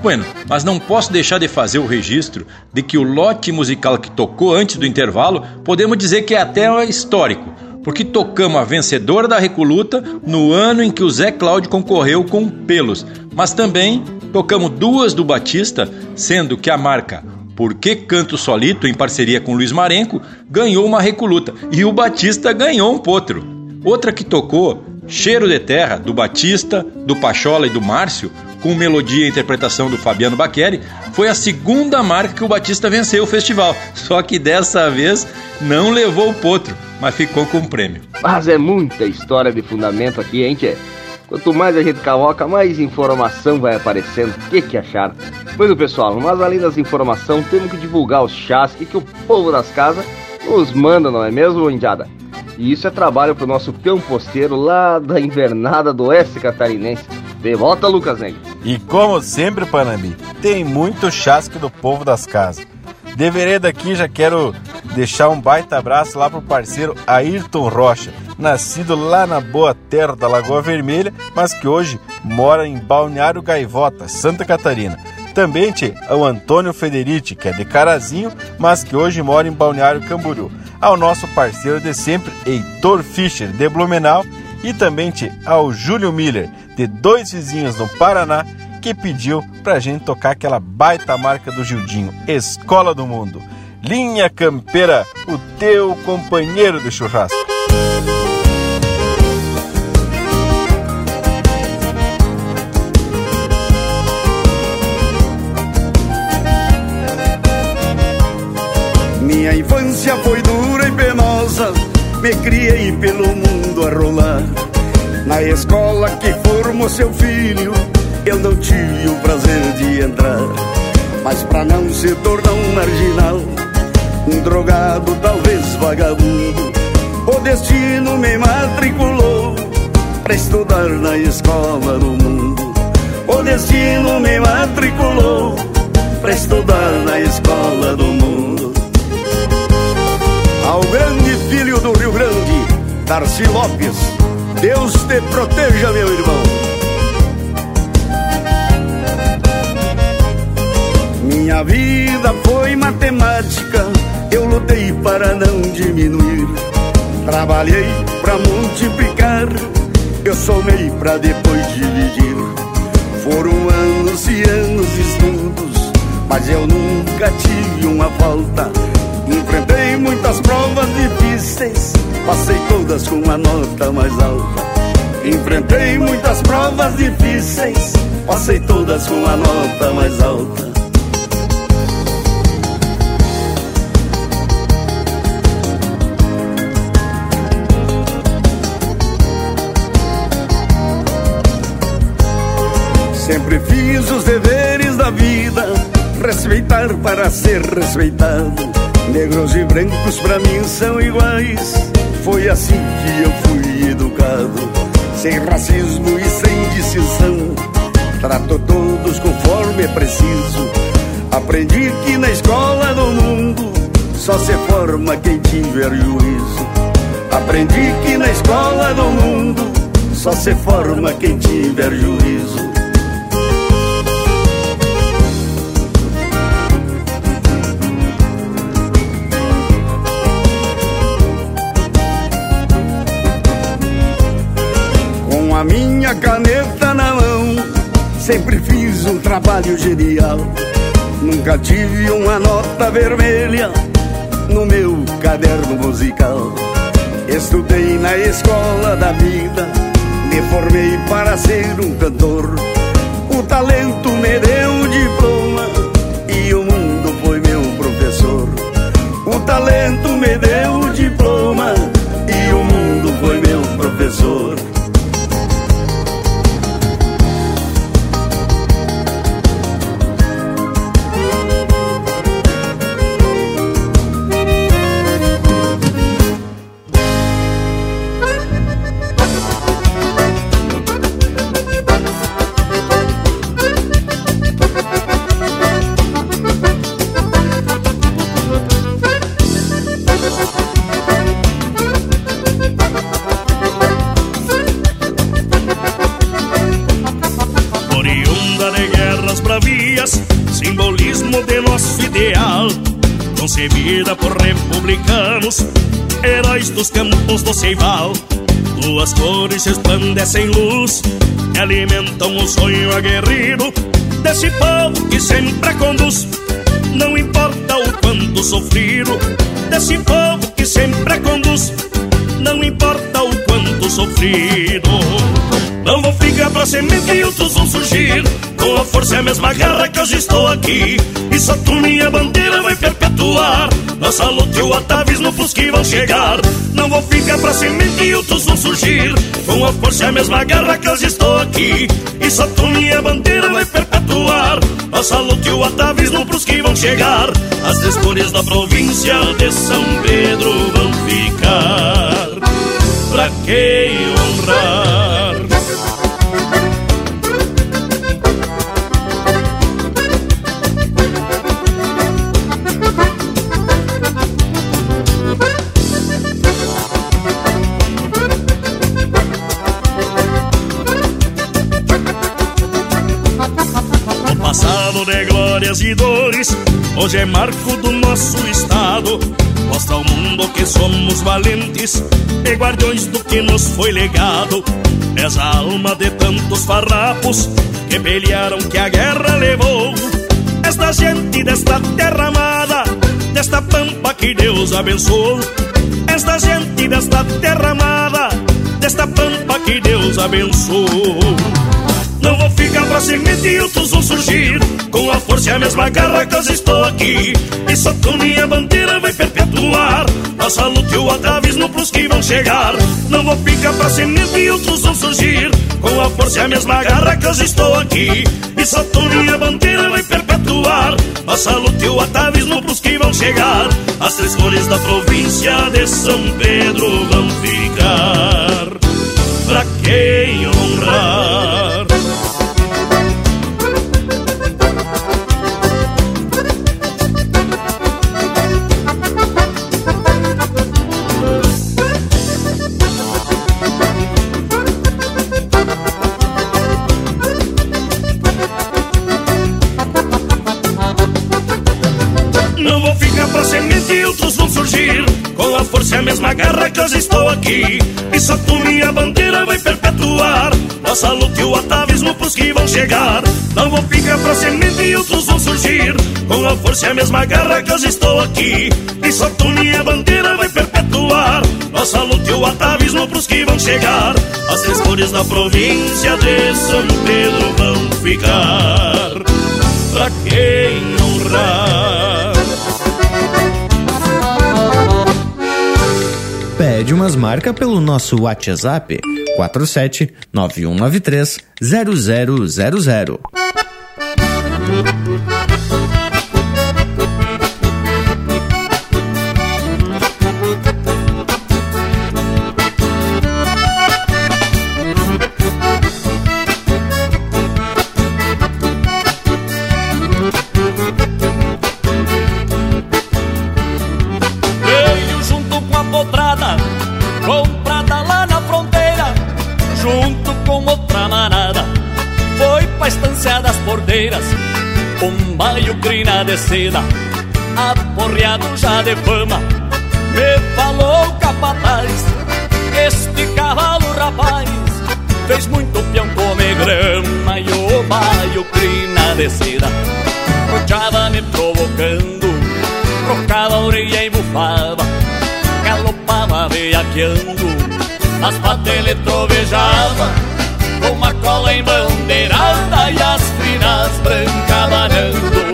F: Bueno, mas não posso deixar de fazer o registro de que o lote musical que tocou antes do intervalo podemos dizer que é até histórico, porque tocamos a vencedora da Recoluta no ano em que o Zé Cláudio concorreu com Pelos, mas também tocamos duas do Batista, sendo que a marca Por que Canto Solito, em parceria com Luiz Marenco, ganhou uma Recoluta e o Batista ganhou um potro. Outra que tocou, Cheiro de Terra, do Batista, do Pachola e do Márcio, com melodia e interpretação do Fabiano Baqueri, foi a segunda marca que o Batista venceu o festival. Só que dessa vez não levou o potro, mas ficou com o prêmio.
C: Mas é muita história de fundamento aqui, hein, Tchê? Quanto mais a gente cavoca, mais informação vai aparecendo. O que, que acharam? Pois pessoal, mas além das informações, temos que divulgar os chás que, o povo das casas nos manda, não é mesmo, Indiada? E isso é trabalho pro nosso peão posteiro lá da invernada do oeste catarinense. De volta, Lucas Negro.
E: E como sempre, Panambi, tem muito chasque do povo das casas. De vereda aqui já quero deixar um baita abraço lá pro parceiro Ayrton Rocha, nascido lá na boa terra da Lagoa Vermelha, mas que hoje mora em Balneário Gaivota, Santa Catarina. Também te ao Antônio Federici, que é de Carazinho, mas que hoje mora em Balneário Camboriú. Ao nosso parceiro de sempre, Heitor Fischer, de Blumenau, e também ao Júlio Miller, de dois vizinhos no Paraná, que pediu pra gente tocar aquela baita marca do Gildinho, Escola do Mundo. Linha Campeira, o teu companheiro de churrasco.
K: Criei pelo mundo a rolar. Na escola que formou seu filho, eu não tive o prazer de entrar. Mas pra não se tornar um marginal, um drogado, talvez vagabundo, o destino me matriculou pra estudar na escola do mundo. O destino me matriculou pra estudar na escola do mundo. Ao Darcy Lopes, Deus te proteja, meu irmão. Minha vida foi matemática, eu lutei para não diminuir. Trabalhei para multiplicar, eu somei para depois dividir. Foram anos e anos de estudos, mas eu nunca tive uma falta
W: Enfrentei muitas provas difíceis, passei todas com uma nota mais alta. Enfrentei muitas provas difíceis, passei todas com a nota mais alta. Sempre fiz os deveres da vida, respeitar para ser respeitado. Negros e brancos pra mim são iguais, foi assim que eu fui educado. Sem racismo e sem distinção, trato todos conforme é preciso. Aprendi que na escola do mundo só se forma quem tiver juízo. Aprendi que na escola do mundo só se forma quem tiver juízo. A minha caneta na mão, sempre fiz um trabalho genial. Nunca tive uma nota vermelha no meu caderno musical. Estudei na escola da vida, me formei para ser um cantor. O talento me deu um diploma e o mundo foi meu professor. O talento me deu um diploma e o mundo foi meu professor.
X: Concebida por republicanos, heróis dos campos do Ceival. Duas cores resplandecem luz, que alimentam o sonho aguerrido desse povo que sempre conduz. Não importa o quanto sofrido, desse povo que sempre conduz. Não importa o quanto sofrido. Não vou ficar pra semente e outros vão surgir Com a força e a mesma garra que hoje estou aqui E só tu minha bandeira vai Nossa luta e o atavismo pros que vão chegar. Não vou ficar pra semente e outros vão surgir. Com a força e a mesma garra que hoje estou aqui. E só tu minha bandeira vai perpetuar. Nossa luta e o atavismo pros que vão chegar. As três cores da província de São Pedro vão ficar. Pra quem honrar glórias e dores Hoje é marco do nosso estado Mostra ao mundo que somos valentes E guardiões do que nos foi legado. És a alma de tantos farrapos Que pelearam que a guerra levou Esta gente desta terra amada Desta pampa que Deus abençoou Esta gente desta terra amada Desta pampa que Deus abençoou não vou ficar pra semente e outros vão surgir. Com a força e a mesma garra que eu estou aqui. E só com minha bandeira vai perpetuar Nossa luta e o atavismo pros que vão chegar. Não vou ficar pra semente e outros vão surgir. Com a força e a mesma garra que eu estou aqui. E só com minha bandeira vai perpetuar Nossa luta e o atavismo pros que vão chegar. As três cores da província de São Pedro vão ficar. Pra quem honrar e aqui. E só tu minha bandeira vai perpetuar. Nossa luta e o atavismo pros que vão chegar. Não vou ficar pra semente e outros vão surgir. Com a força e a mesma garra que hoje estou aqui. E só tu minha bandeira vai perpetuar. Nossa luta e o atavismo pros que vão chegar. As três cores da província de São Pedro vão ficar. Pra quem honrar
J: Pede umas marcas pelo nosso WhatsApp 47 9193 0000.
A: Um baio crina de seda, aporreado já de fama. Me falou capataz, este cavalo rapaz, fez muito peão comer grama e o baio crina de seda. Roteava me provocando trocava a orelha e bufava, galopava veiaqueando, as patas trovejava, com uma cola embandeirada e as crinas brancabanando.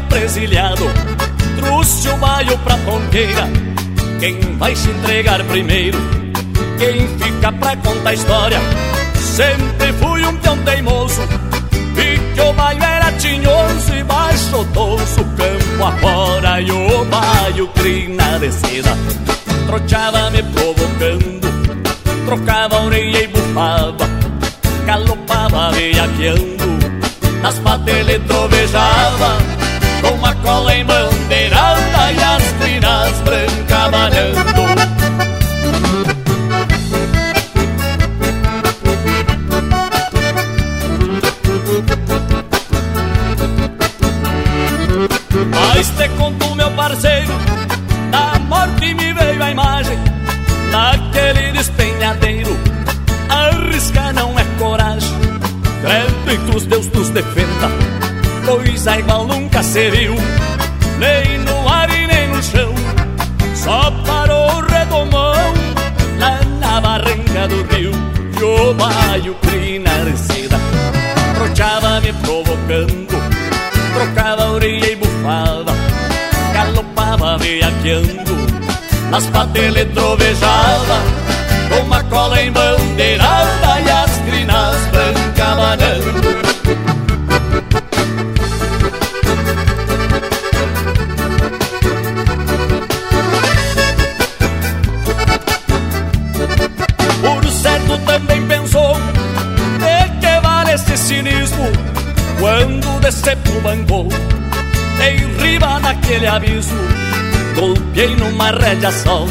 A: Amigo apresilhado, trouxe o baio pra ponqueira. Quem vai se entregar primeiro? Quem fica pra contar a história? Sempre fui um peão teimoso, vi que o baio era tinhoso e baixo toso, campo afora e o baio crina de seda. Troteava me provocando, trocava orelha e bufava, galopava veiaqueando, nas patas ele trovejava, com uma cola embandeirada e as crinas brancabanando. Mas te conto, meu parceiro, da morte me veio a imagem daquele despenhadeiro. Arriscar não é coragem, credo em cruz Deus nos defenda. Coisa igual nunca se viu, nem no ar e nem no chão. Só parou o redomão lá na barranca do rio. E o baio crina de seda, troteava me provocando trocava a orelha e bufava, galopava veiaqueando, nas patas ele trovejava, com uma cola embandeirada e as crinas brancabanando. Por pro banco Dei riba naquele abismo Golpeei numa rédea sol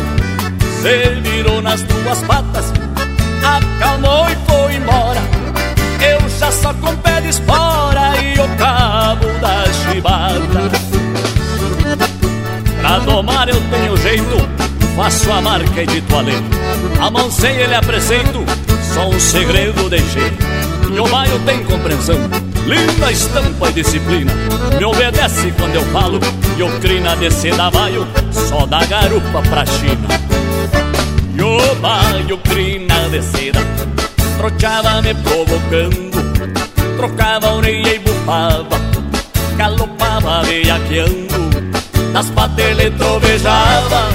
A: Se virou nas duas patas Acalmou e foi embora. Eu já só com pé de espora E o cabo da chibata. Pra domar eu tenho jeito Faço a marca e de toalete A mão sem ele apresento Só um segredo deixei. E o baio tem compreensão Linda estampa e disciplina. Me obedece quando eu falo. E o crina de seda baio Só dá garupa pra China. E o baio crina de seda. Troteava me provocando. Trocava orelha e bufava. Galopava veiaqueando Das patas ele trovejava.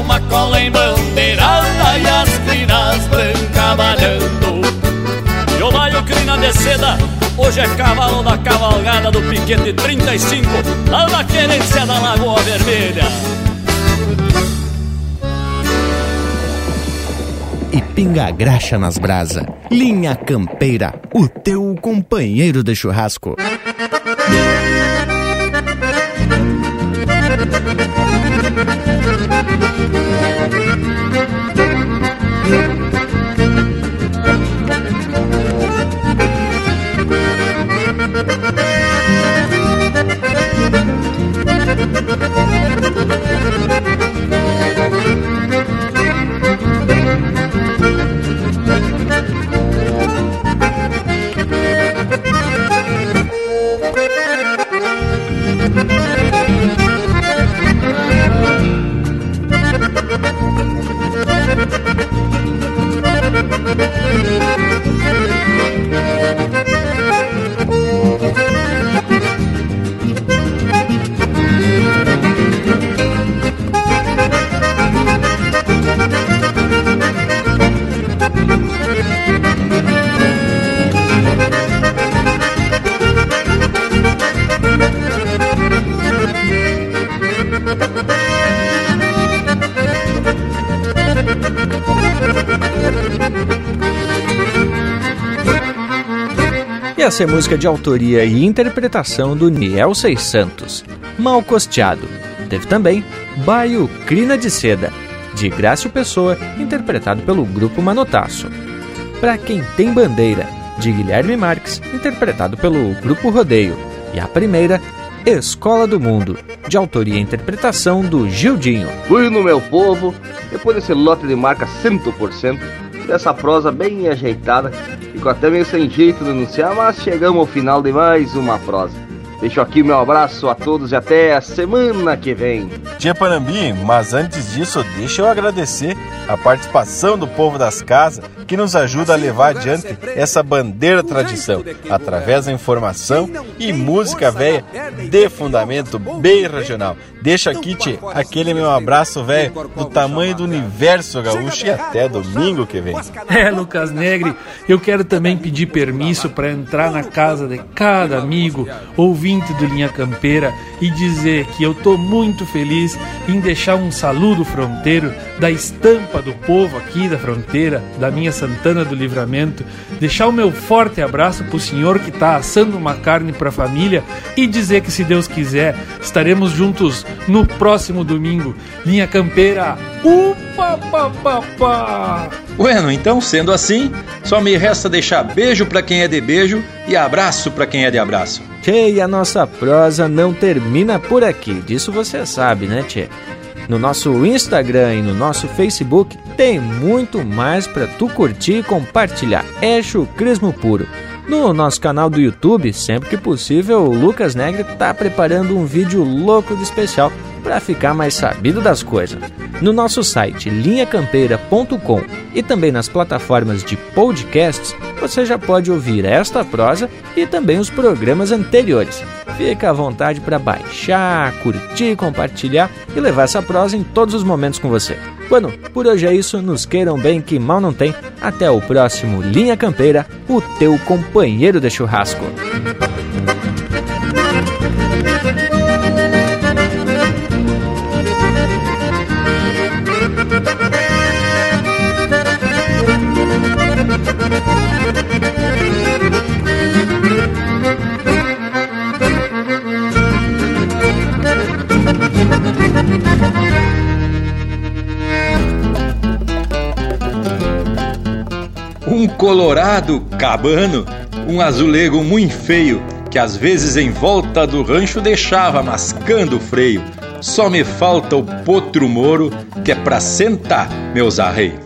A: Uma cola embandeirada E as crinas brancabalhando E o baio crina de seda Hoje é cavalo da cavalgada do piquete 35, lá na querência da Lagoa Vermelha.
J: E pinga graxa nas brasa. Linha Campeira, o teu companheiro de churrasco.
B: Essa é música de autoria e interpretação do Niel Seis Santos, Mal Costeado. Teve também Baio Crina de Seda, de Grácio Pessoa, interpretado pelo grupo Manotaço. Pra Quem Tem Bandeira, de Guilherme Marques, interpretado pelo grupo Rodeio. E a primeira, Escola do Mundo, de autoria e interpretação do Gildinho.
C: Fui no meu povo, depois desse lote de marca 100%, dessa prosa bem ajeitada, ficou até meio sem jeito de anunciar, mas chegamos ao final de mais uma prosa. Deixo aqui meu abraço a todos e até a semana que vem.
E: Tia Panambi, mas antes disso, deixa eu agradecer a participação do povo das casas que nos ajuda a levar adiante essa bandeira tradição, através da informação e música velha de fundamento bem regional. Deixa aqui, tia, aquele meu abraço velho do tamanho do universo gaúcho e até domingo que vem.
D: É, Lucas Negre, eu quero também pedir permisso para entrar na casa de cada amigo, ouvinte do Linha Campeira, e dizer que eu tô muito feliz em deixar um saludo fronteiro da estampa do povo aqui da fronteira, da minha Santana do Livramento, deixar o meu forte abraço pro senhor que tá assando uma carne pra família e dizer que se Deus quiser, estaremos juntos no próximo domingo. Linha Campeira, upa pa pa pa.
F: Bueno, então, sendo assim, só me resta deixar beijo para quem é de beijo e abraço para quem é de abraço.
B: Tchê, e a nossa prosa não termina por aqui, disso você sabe, né, Tchê? No nosso Instagram e no nosso Facebook tem muito mais para tu curtir e compartilhar. É chucrismo puro. No nosso canal do YouTube, sempre que possível, o Lucas Negre tá preparando um vídeo louco de especial para ficar mais sabido das coisas. No nosso site linhacampeira.com e também nas plataformas de podcasts, você já pode ouvir esta prosa e também os programas anteriores. Fica à vontade para baixar, curtir, compartilhar e levar essa prosa em todos os momentos com você. Bueno, por hoje é isso, nos queiram bem que mal não tem. Até o próximo Linha Campeira, o teu companheiro de churrasco.
F: Colorado cabano, um azulego muito feio, que às vezes em volta do rancho deixava mascando o freio. Só me falta o potro moro, que é pra sentar, meus arreios.